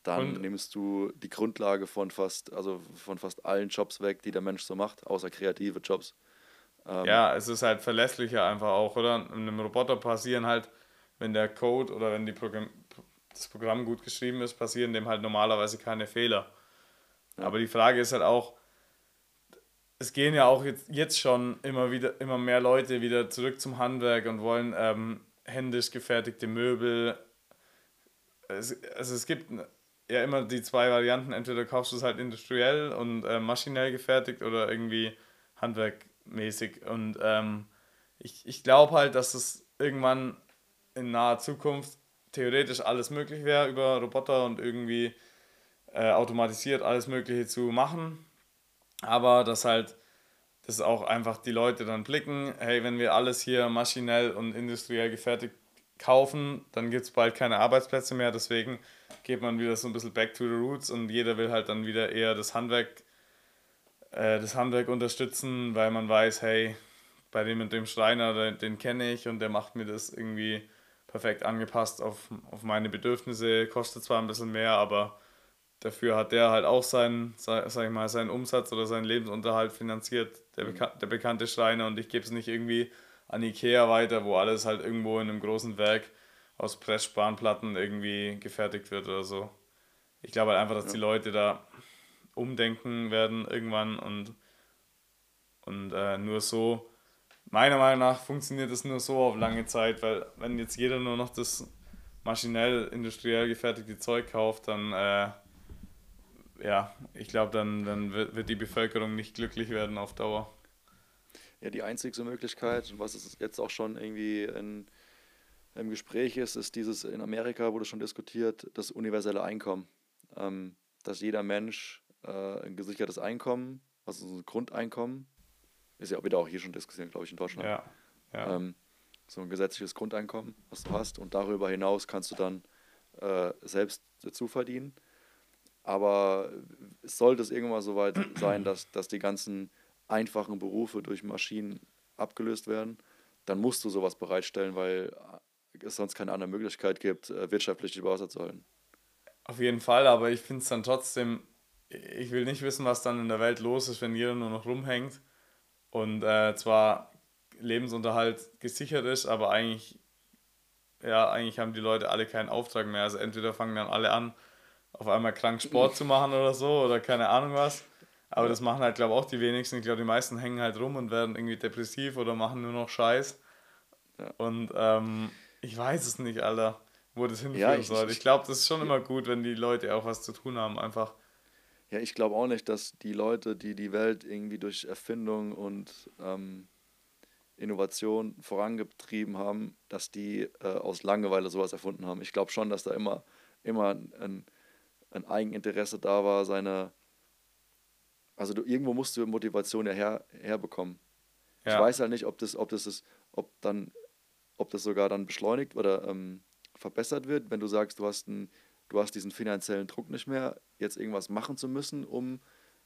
Speaker 2: dann und nimmst du die Grundlage von fast, also von fast allen Jobs weg, die der Mensch so macht, außer kreative Jobs.
Speaker 1: Ähm, ja, es ist halt verlässlicher einfach auch, oder? In einem Roboter passieren halt, wenn der Code oder wenn die Programm, das Programm gut geschrieben ist, passieren dem halt normalerweise keine Fehler. Ja. Aber die Frage ist halt auch, es gehen ja auch jetzt, jetzt schon immer wieder immer mehr Leute wieder zurück zum Handwerk und wollen ähm, händisch gefertigte Möbel. Es, also es gibt ja immer die zwei Varianten, entweder kaufst du es halt industriell und äh, maschinell gefertigt oder irgendwie Handwerk mäßig. Und ähm, ich, ich glaube halt, dass es irgendwann in naher Zukunft theoretisch alles möglich wäre, über Roboter und irgendwie äh, automatisiert alles Mögliche zu machen. Aber dass halt dass auch einfach die Leute dann blicken, hey, wenn wir alles hier maschinell und industriell gefertigt kaufen, dann gibt es bald keine Arbeitsplätze mehr. Deswegen geht man wieder so ein bisschen back to the roots und jeder will halt dann wieder eher das Handwerk äh, das Handwerk unterstützen, weil man weiß, hey, bei dem und dem Schreiner, den, den kenne ich und der macht mir das irgendwie perfekt angepasst auf, auf meine Bedürfnisse, kostet zwar ein bisschen mehr, aber dafür hat der halt auch seinen, sag ich mal, seinen Umsatz oder seinen Lebensunterhalt finanziert, der, Beka der bekannte Schreiner und ich gebe es nicht irgendwie an Ikea weiter, wo alles halt irgendwo in einem großen Werk aus Pressspanplatten irgendwie gefertigt wird oder so. Ich glaube halt einfach, dass ja. die Leute da umdenken werden irgendwann und, und äh, nur so, meiner Meinung nach funktioniert es nur so auf lange Zeit, weil wenn jetzt jeder nur noch das maschinell, industriell gefertigte Zeug kauft, dann äh, ja, ich glaube, dann, dann wird, die Bevölkerung nicht glücklich werden auf Dauer.
Speaker 2: Ja, die einzigste Möglichkeit, was es jetzt auch schon irgendwie in, im Gespräch ist, ist dieses, in Amerika wurde schon diskutiert, das universelle Einkommen. Ähm, dass jeder Mensch äh, ein gesichertes Einkommen, also so ein Grundeinkommen, ist ja auch wieder auch hier schon diskutiert, glaube ich, in Deutschland. Ja. ja. Ähm, so ein gesetzliches Grundeinkommen, was du hast, und darüber hinaus kannst du dann äh, selbst dazu verdienen. Aber sollte es irgendwann so weit sein, dass, dass die ganzen einfachen Berufe durch Maschinen abgelöst werden, dann musst du sowas bereitstellen, weil es sonst keine andere Möglichkeit gibt, äh, wirtschaftlich die Wasser zu halten.
Speaker 1: Auf jeden Fall, aber ich finde es dann trotzdem ich will nicht wissen, was dann in der Welt los ist, wenn jeder nur noch rumhängt und äh, zwar Lebensunterhalt gesichert ist, aber eigentlich ja, eigentlich haben die Leute alle keinen Auftrag mehr. Also entweder fangen dann alle an, auf einmal krank Sport zu machen oder so oder keine Ahnung was. Aber das machen halt, glaube ich, auch die wenigsten. Ich glaube, die meisten hängen halt rum und werden irgendwie depressiv oder machen nur noch Scheiß. Ja. Und ähm, ich weiß es nicht, Alter, wo das hinführen ja, ich, soll. Ich glaube, das ist schon immer gut, wenn die Leute auch was zu tun haben, einfach.
Speaker 2: Ja, ich glaube auch nicht, dass die Leute, die die Welt irgendwie durch Erfindung und ähm, Innovation vorangetrieben haben, dass die äh, aus Langeweile sowas erfunden haben. Ich glaube schon, dass da immer, immer ein, ein Eigeninteresse da war, seine. Also du, irgendwo musst du Motivation ja her, herbekommen. Ja. Ich weiß halt nicht, ob das, ob das ist, ob dann, ob das sogar dann beschleunigt oder ähm, verbessert wird, wenn du sagst, du hast, ein, du hast diesen finanziellen Druck nicht mehr, jetzt irgendwas machen zu müssen, um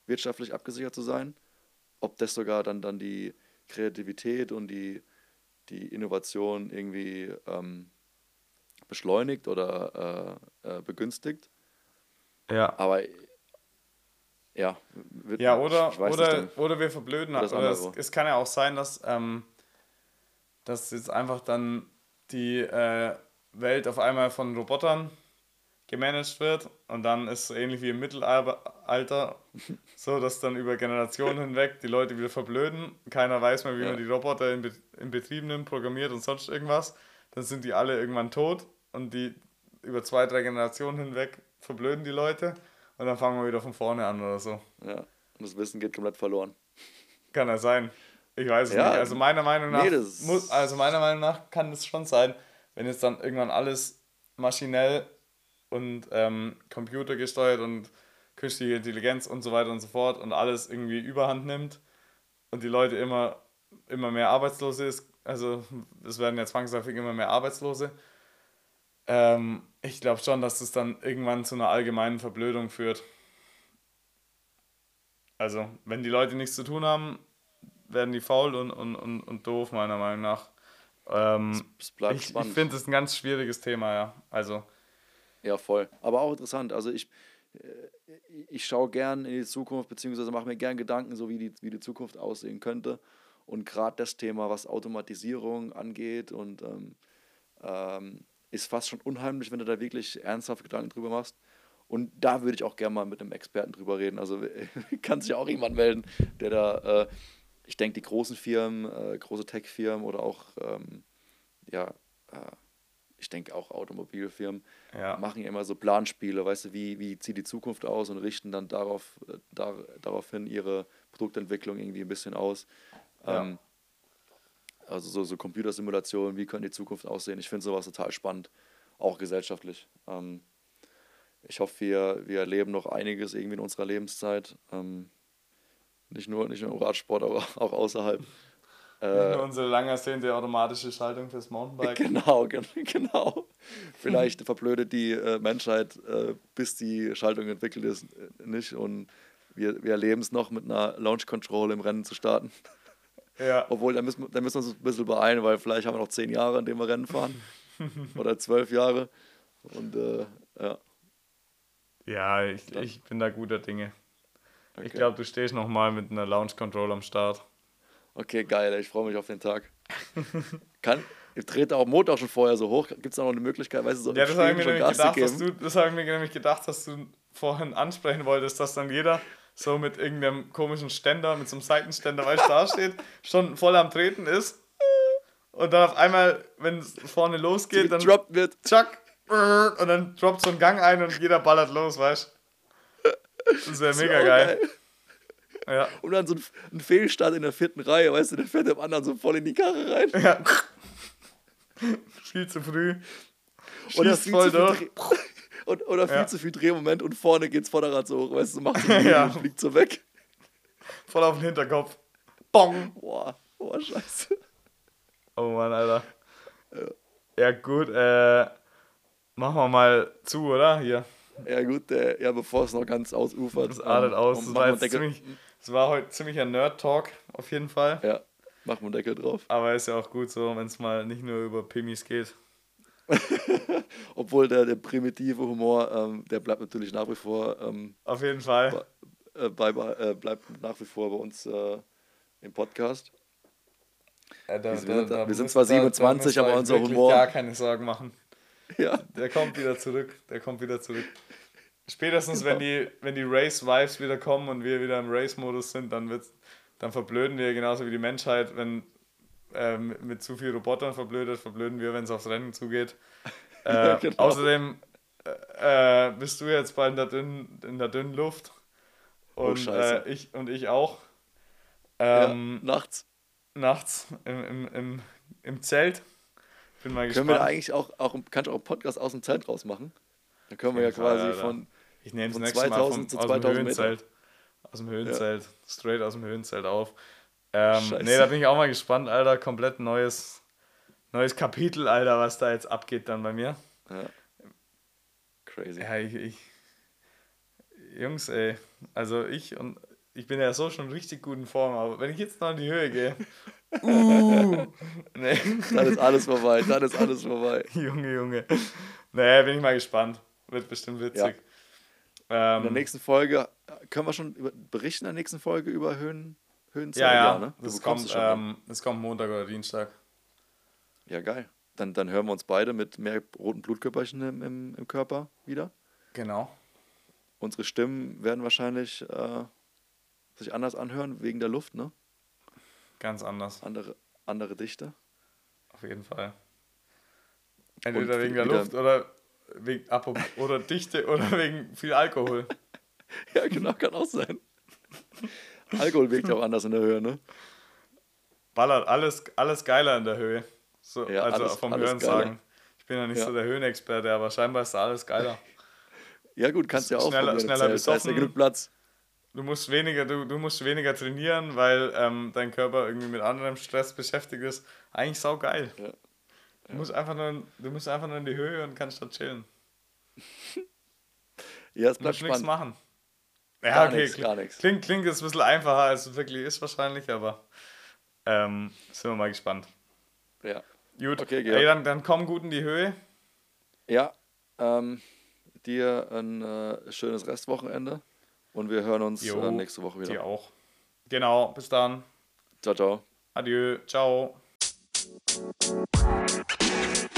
Speaker 2: wirtschaftlich abgesichert zu sein. Ob das sogar dann, dann die, Kreativität und die, die Innovation irgendwie ähm, beschleunigt oder äh, äh, begünstigt. Ja. Aber ja.
Speaker 1: Wird, ja, oder, oder, oder wir verblöden. Oder, oder es, es, kann ja auch sein, dass, ähm, dass jetzt einfach dann die äh, Welt auf einmal von Robotern gemanagt wird und dann ist es ähnlich wie im Mittelalter so, dass dann über Generationen hinweg die Leute wieder verblöden. Keiner weiß mehr, wie ja. man die Roboter in, Be in Betrieb nimmt, programmiert und sonst irgendwas. Dann sind die alle irgendwann tot und die über zwei, drei Generationen hinweg verblöden die Leute und dann fangen wir wieder von vorne an oder so.
Speaker 2: Ja, und das Wissen geht komplett verloren.
Speaker 1: Kann ja sein. Ich weiß es ja, nicht. Also meiner Meinung nach nee, muss, also meiner Meinung nach kann es schon sein, wenn jetzt dann irgendwann alles maschinell und ähm, computergesteuert und künstliche Intelligenz und so weiter und so fort und alles irgendwie überhand nimmt und die Leute immer, immer mehr Arbeitslose ist, also es werden ja zwangsläufig immer mehr Arbeitslose. Ähm, ich glaube schon, dass das dann irgendwann zu einer allgemeinen Verblödung führt. Also, wenn die Leute nichts zu tun haben, werden die faul und, und, und, und doof, meiner Meinung nach. Ähm, es bleibt ich, spannend. Ich finde es ein ganz schwieriges Thema, ja. Also,
Speaker 2: ja, voll. Aber auch interessant. Also ich, äh, ich schaue gern in die Zukunft, beziehungsweise mache mir gern Gedanken, so wie die, wie die Zukunft aussehen könnte. Und gerade das Thema, was Automatisierung angeht und ähm, ähm, ist fast schon unheimlich, wenn du da wirklich ernsthaft Gedanken drüber machst. Und da würde ich auch gerne mal mit einem Experten drüber reden. Also kann sich auch jemand melden, der da, äh, ich denke, die großen Firmen, äh, große Tech-Firmen oder auch, ähm, ja, äh, ich denke auch Automobilfirmen, ja. machen ja immer so Planspiele, weißt du, wie, wie sieht die Zukunft aus und richten dann darauf, äh, dar, daraufhin ihre Produktentwicklung irgendwie ein bisschen aus. Ja. Ähm, also so, so Computersimulationen, wie könnte die Zukunft aussehen? Ich finde sowas total spannend, auch gesellschaftlich. Ähm, ich hoffe, wir, wir erleben noch einiges irgendwie in unserer Lebenszeit. Ähm, nicht, nur, nicht nur im Radsport, aber auch außerhalb.
Speaker 1: Äh, unsere lang ersehnte automatische Schaltung fürs Mountainbike.
Speaker 2: Genau, genau. Vielleicht verblödet die äh, Menschheit, äh, bis die Schaltung entwickelt ist, äh, nicht. Und wir, wir erleben es noch mit einer Launch Control im Rennen zu starten. Ja. Obwohl, da müssen, da müssen wir uns ein bisschen beeilen, weil vielleicht haben wir noch zehn Jahre, in denen wir Rennen fahren. Oder zwölf Jahre. Und äh, ja.
Speaker 1: Ja, ich, ich bin da guter Dinge. Okay. Ich glaube, du stehst noch mal mit einer Launch Control am Start.
Speaker 2: Okay, geil, ich freue mich auf den Tag. Kann, ich trete auch Montag schon vorher so hoch. Gibt es da noch eine Möglichkeit, weißt du, so ja, das habe ich,
Speaker 1: mir gedacht, du, das hab ich mir nämlich gedacht, dass du vorhin ansprechen wolltest, dass dann jeder so mit irgendeinem komischen Ständer, mit so einem Seitenständer, weißt du, da steht, schon voll am Treten ist. Und dann auf einmal, wenn es vorne losgeht, dann droppt wird. Chuck, und dann droppt so ein Gang ein und jeder ballert los, weißt du? Das wäre mega geil. geil.
Speaker 2: Ja. Und dann so ein, ein Fehlstart in der vierten Reihe, weißt du, der fährt dem anderen so voll in die Karre rein. Ja.
Speaker 1: viel zu früh.
Speaker 2: Oder viel, voll zu viel und, oder viel ja. zu viel Drehmoment und vorne geht's Vorderrad so hoch, weißt du, macht so ja. und fliegt so weg.
Speaker 1: Voll auf den Hinterkopf. Bong!
Speaker 2: Boah, boah, scheiße.
Speaker 1: Oh Mann, Alter. Ja, gut, äh, machen wir mal zu, oder? Hier.
Speaker 2: Ja gut, äh, ja, bevor es noch ganz ausufert.
Speaker 1: Das artet ähm, aus. Das war jetzt ziemlich, es war heute ziemlich ein Nerd-Talk, auf jeden Fall.
Speaker 2: Ja, machen wir Deckel drauf.
Speaker 1: Aber ist ja auch gut so, wenn es mal nicht nur über Pimis geht.
Speaker 2: Obwohl der, der primitive Humor, ähm, der bleibt natürlich nach wie vor. Ähm,
Speaker 1: auf jeden Fall.
Speaker 2: Bei, äh, bei, äh, bleibt nach wie vor bei uns äh, im Podcast.
Speaker 1: Äh, da,
Speaker 2: wir sind, da, wir sind zwar 27, aber unser Humor.
Speaker 1: gar keine Sorgen machen.
Speaker 2: Ja.
Speaker 1: Der kommt wieder zurück. Der kommt wieder zurück. Spätestens, genau. wenn die, wenn die Race-Vibes wieder kommen und wir wieder im Race-Modus sind, dann, wird's, dann verblöden wir genauso wie die Menschheit. Wenn ähm, mit zu viel Robotern verblödet, verblöden wir, wenn es aufs Rennen zugeht. Äh, ja, genau. Außerdem äh, bist du jetzt bald in der dünnen, in der dünnen Luft. Oh, und, oh, äh, ich, und ich auch. Ähm,
Speaker 2: ja, nachts.
Speaker 1: Nachts im, im, im, im Zelt.
Speaker 2: Bin mal gespannt. Können wir da eigentlich auch, auch, kannst du auch einen Podcast aus dem Zelt rausmachen? Da können wir ja quasi Alter. von,
Speaker 1: ich nehme von 2000 Mal vom, zu 2000 aus dem Höhenzelt. Aus dem Höhenzelt. Ja. Straight aus dem Höhenzelt auf. Ähm, nee, da bin ich auch mal gespannt, Alter. Komplett neues, neues Kapitel, Alter, was da jetzt abgeht dann bei mir.
Speaker 2: Ja. Crazy.
Speaker 1: Ja, ich, ich, Jungs, ey. Also ich und ich bin ja so schon richtig gut in Form, aber wenn ich jetzt noch in die Höhe gehe, uh,
Speaker 2: nee. Dann ist alles vorbei, dann ist alles vorbei.
Speaker 1: Junge, Junge. Naja, bin ich mal gespannt. Wird bestimmt witzig.
Speaker 2: Ja. Ähm, in der nächsten Folge können wir schon über, berichten, in der nächsten Folge über Höhen, Höhenzeit.
Speaker 1: Ja, ja, ne? das, kommt, ähm, das kommt Montag oder Dienstag.
Speaker 2: Ja, geil. Dann, dann hören wir uns beide mit mehr roten Blutkörperchen im, im, im Körper wieder.
Speaker 1: Genau.
Speaker 2: Unsere Stimmen werden wahrscheinlich äh, sich anders anhören, wegen der Luft, ne?
Speaker 1: Ganz anders.
Speaker 2: Andere, andere Dichte.
Speaker 1: Auf jeden Fall. Entweder wegen der Luft oder wegen oder Dichte oder wegen viel Alkohol.
Speaker 2: ja, genau, kann auch sein. Alkohol wirkt ja auch anders in der Höhe, ne?
Speaker 1: Ballert alles, alles geiler in der Höhe. So, ja, also alles, vom alles Hören geiler. sagen. Ich bin ja nicht ja. so der Höhenexperte, aber scheinbar ist da alles geiler.
Speaker 2: ja, gut, kannst ja auch
Speaker 1: schneller, schneller
Speaker 2: besoffen. Da ist ja genug Platz.
Speaker 1: Du musst weniger, du, du musst weniger trainieren, weil ähm, dein Körper irgendwie mit anderem Stress beschäftigt ist. Eigentlich sau geil. Ja. Du, musst einfach nur, du musst einfach nur in die Höhe und kannst da chillen.
Speaker 2: ja, es bleibt spannend. nichts
Speaker 1: machen. Ja, gar okay, nix, gar nichts. Klingt, klingt jetzt ein bisschen einfacher, als es wirklich ist wahrscheinlich, aber ähm, sind wir mal gespannt.
Speaker 2: Ja.
Speaker 1: Gut, okay, Ey, dann, dann komm gut in die Höhe.
Speaker 2: Ja, ähm, dir ein äh, schönes Restwochenende und wir hören uns jo, äh, nächste Woche wieder.
Speaker 1: Dir auch. Genau, bis dann.
Speaker 2: Ciao, ciao.
Speaker 1: Adieu, ciao. Thank you.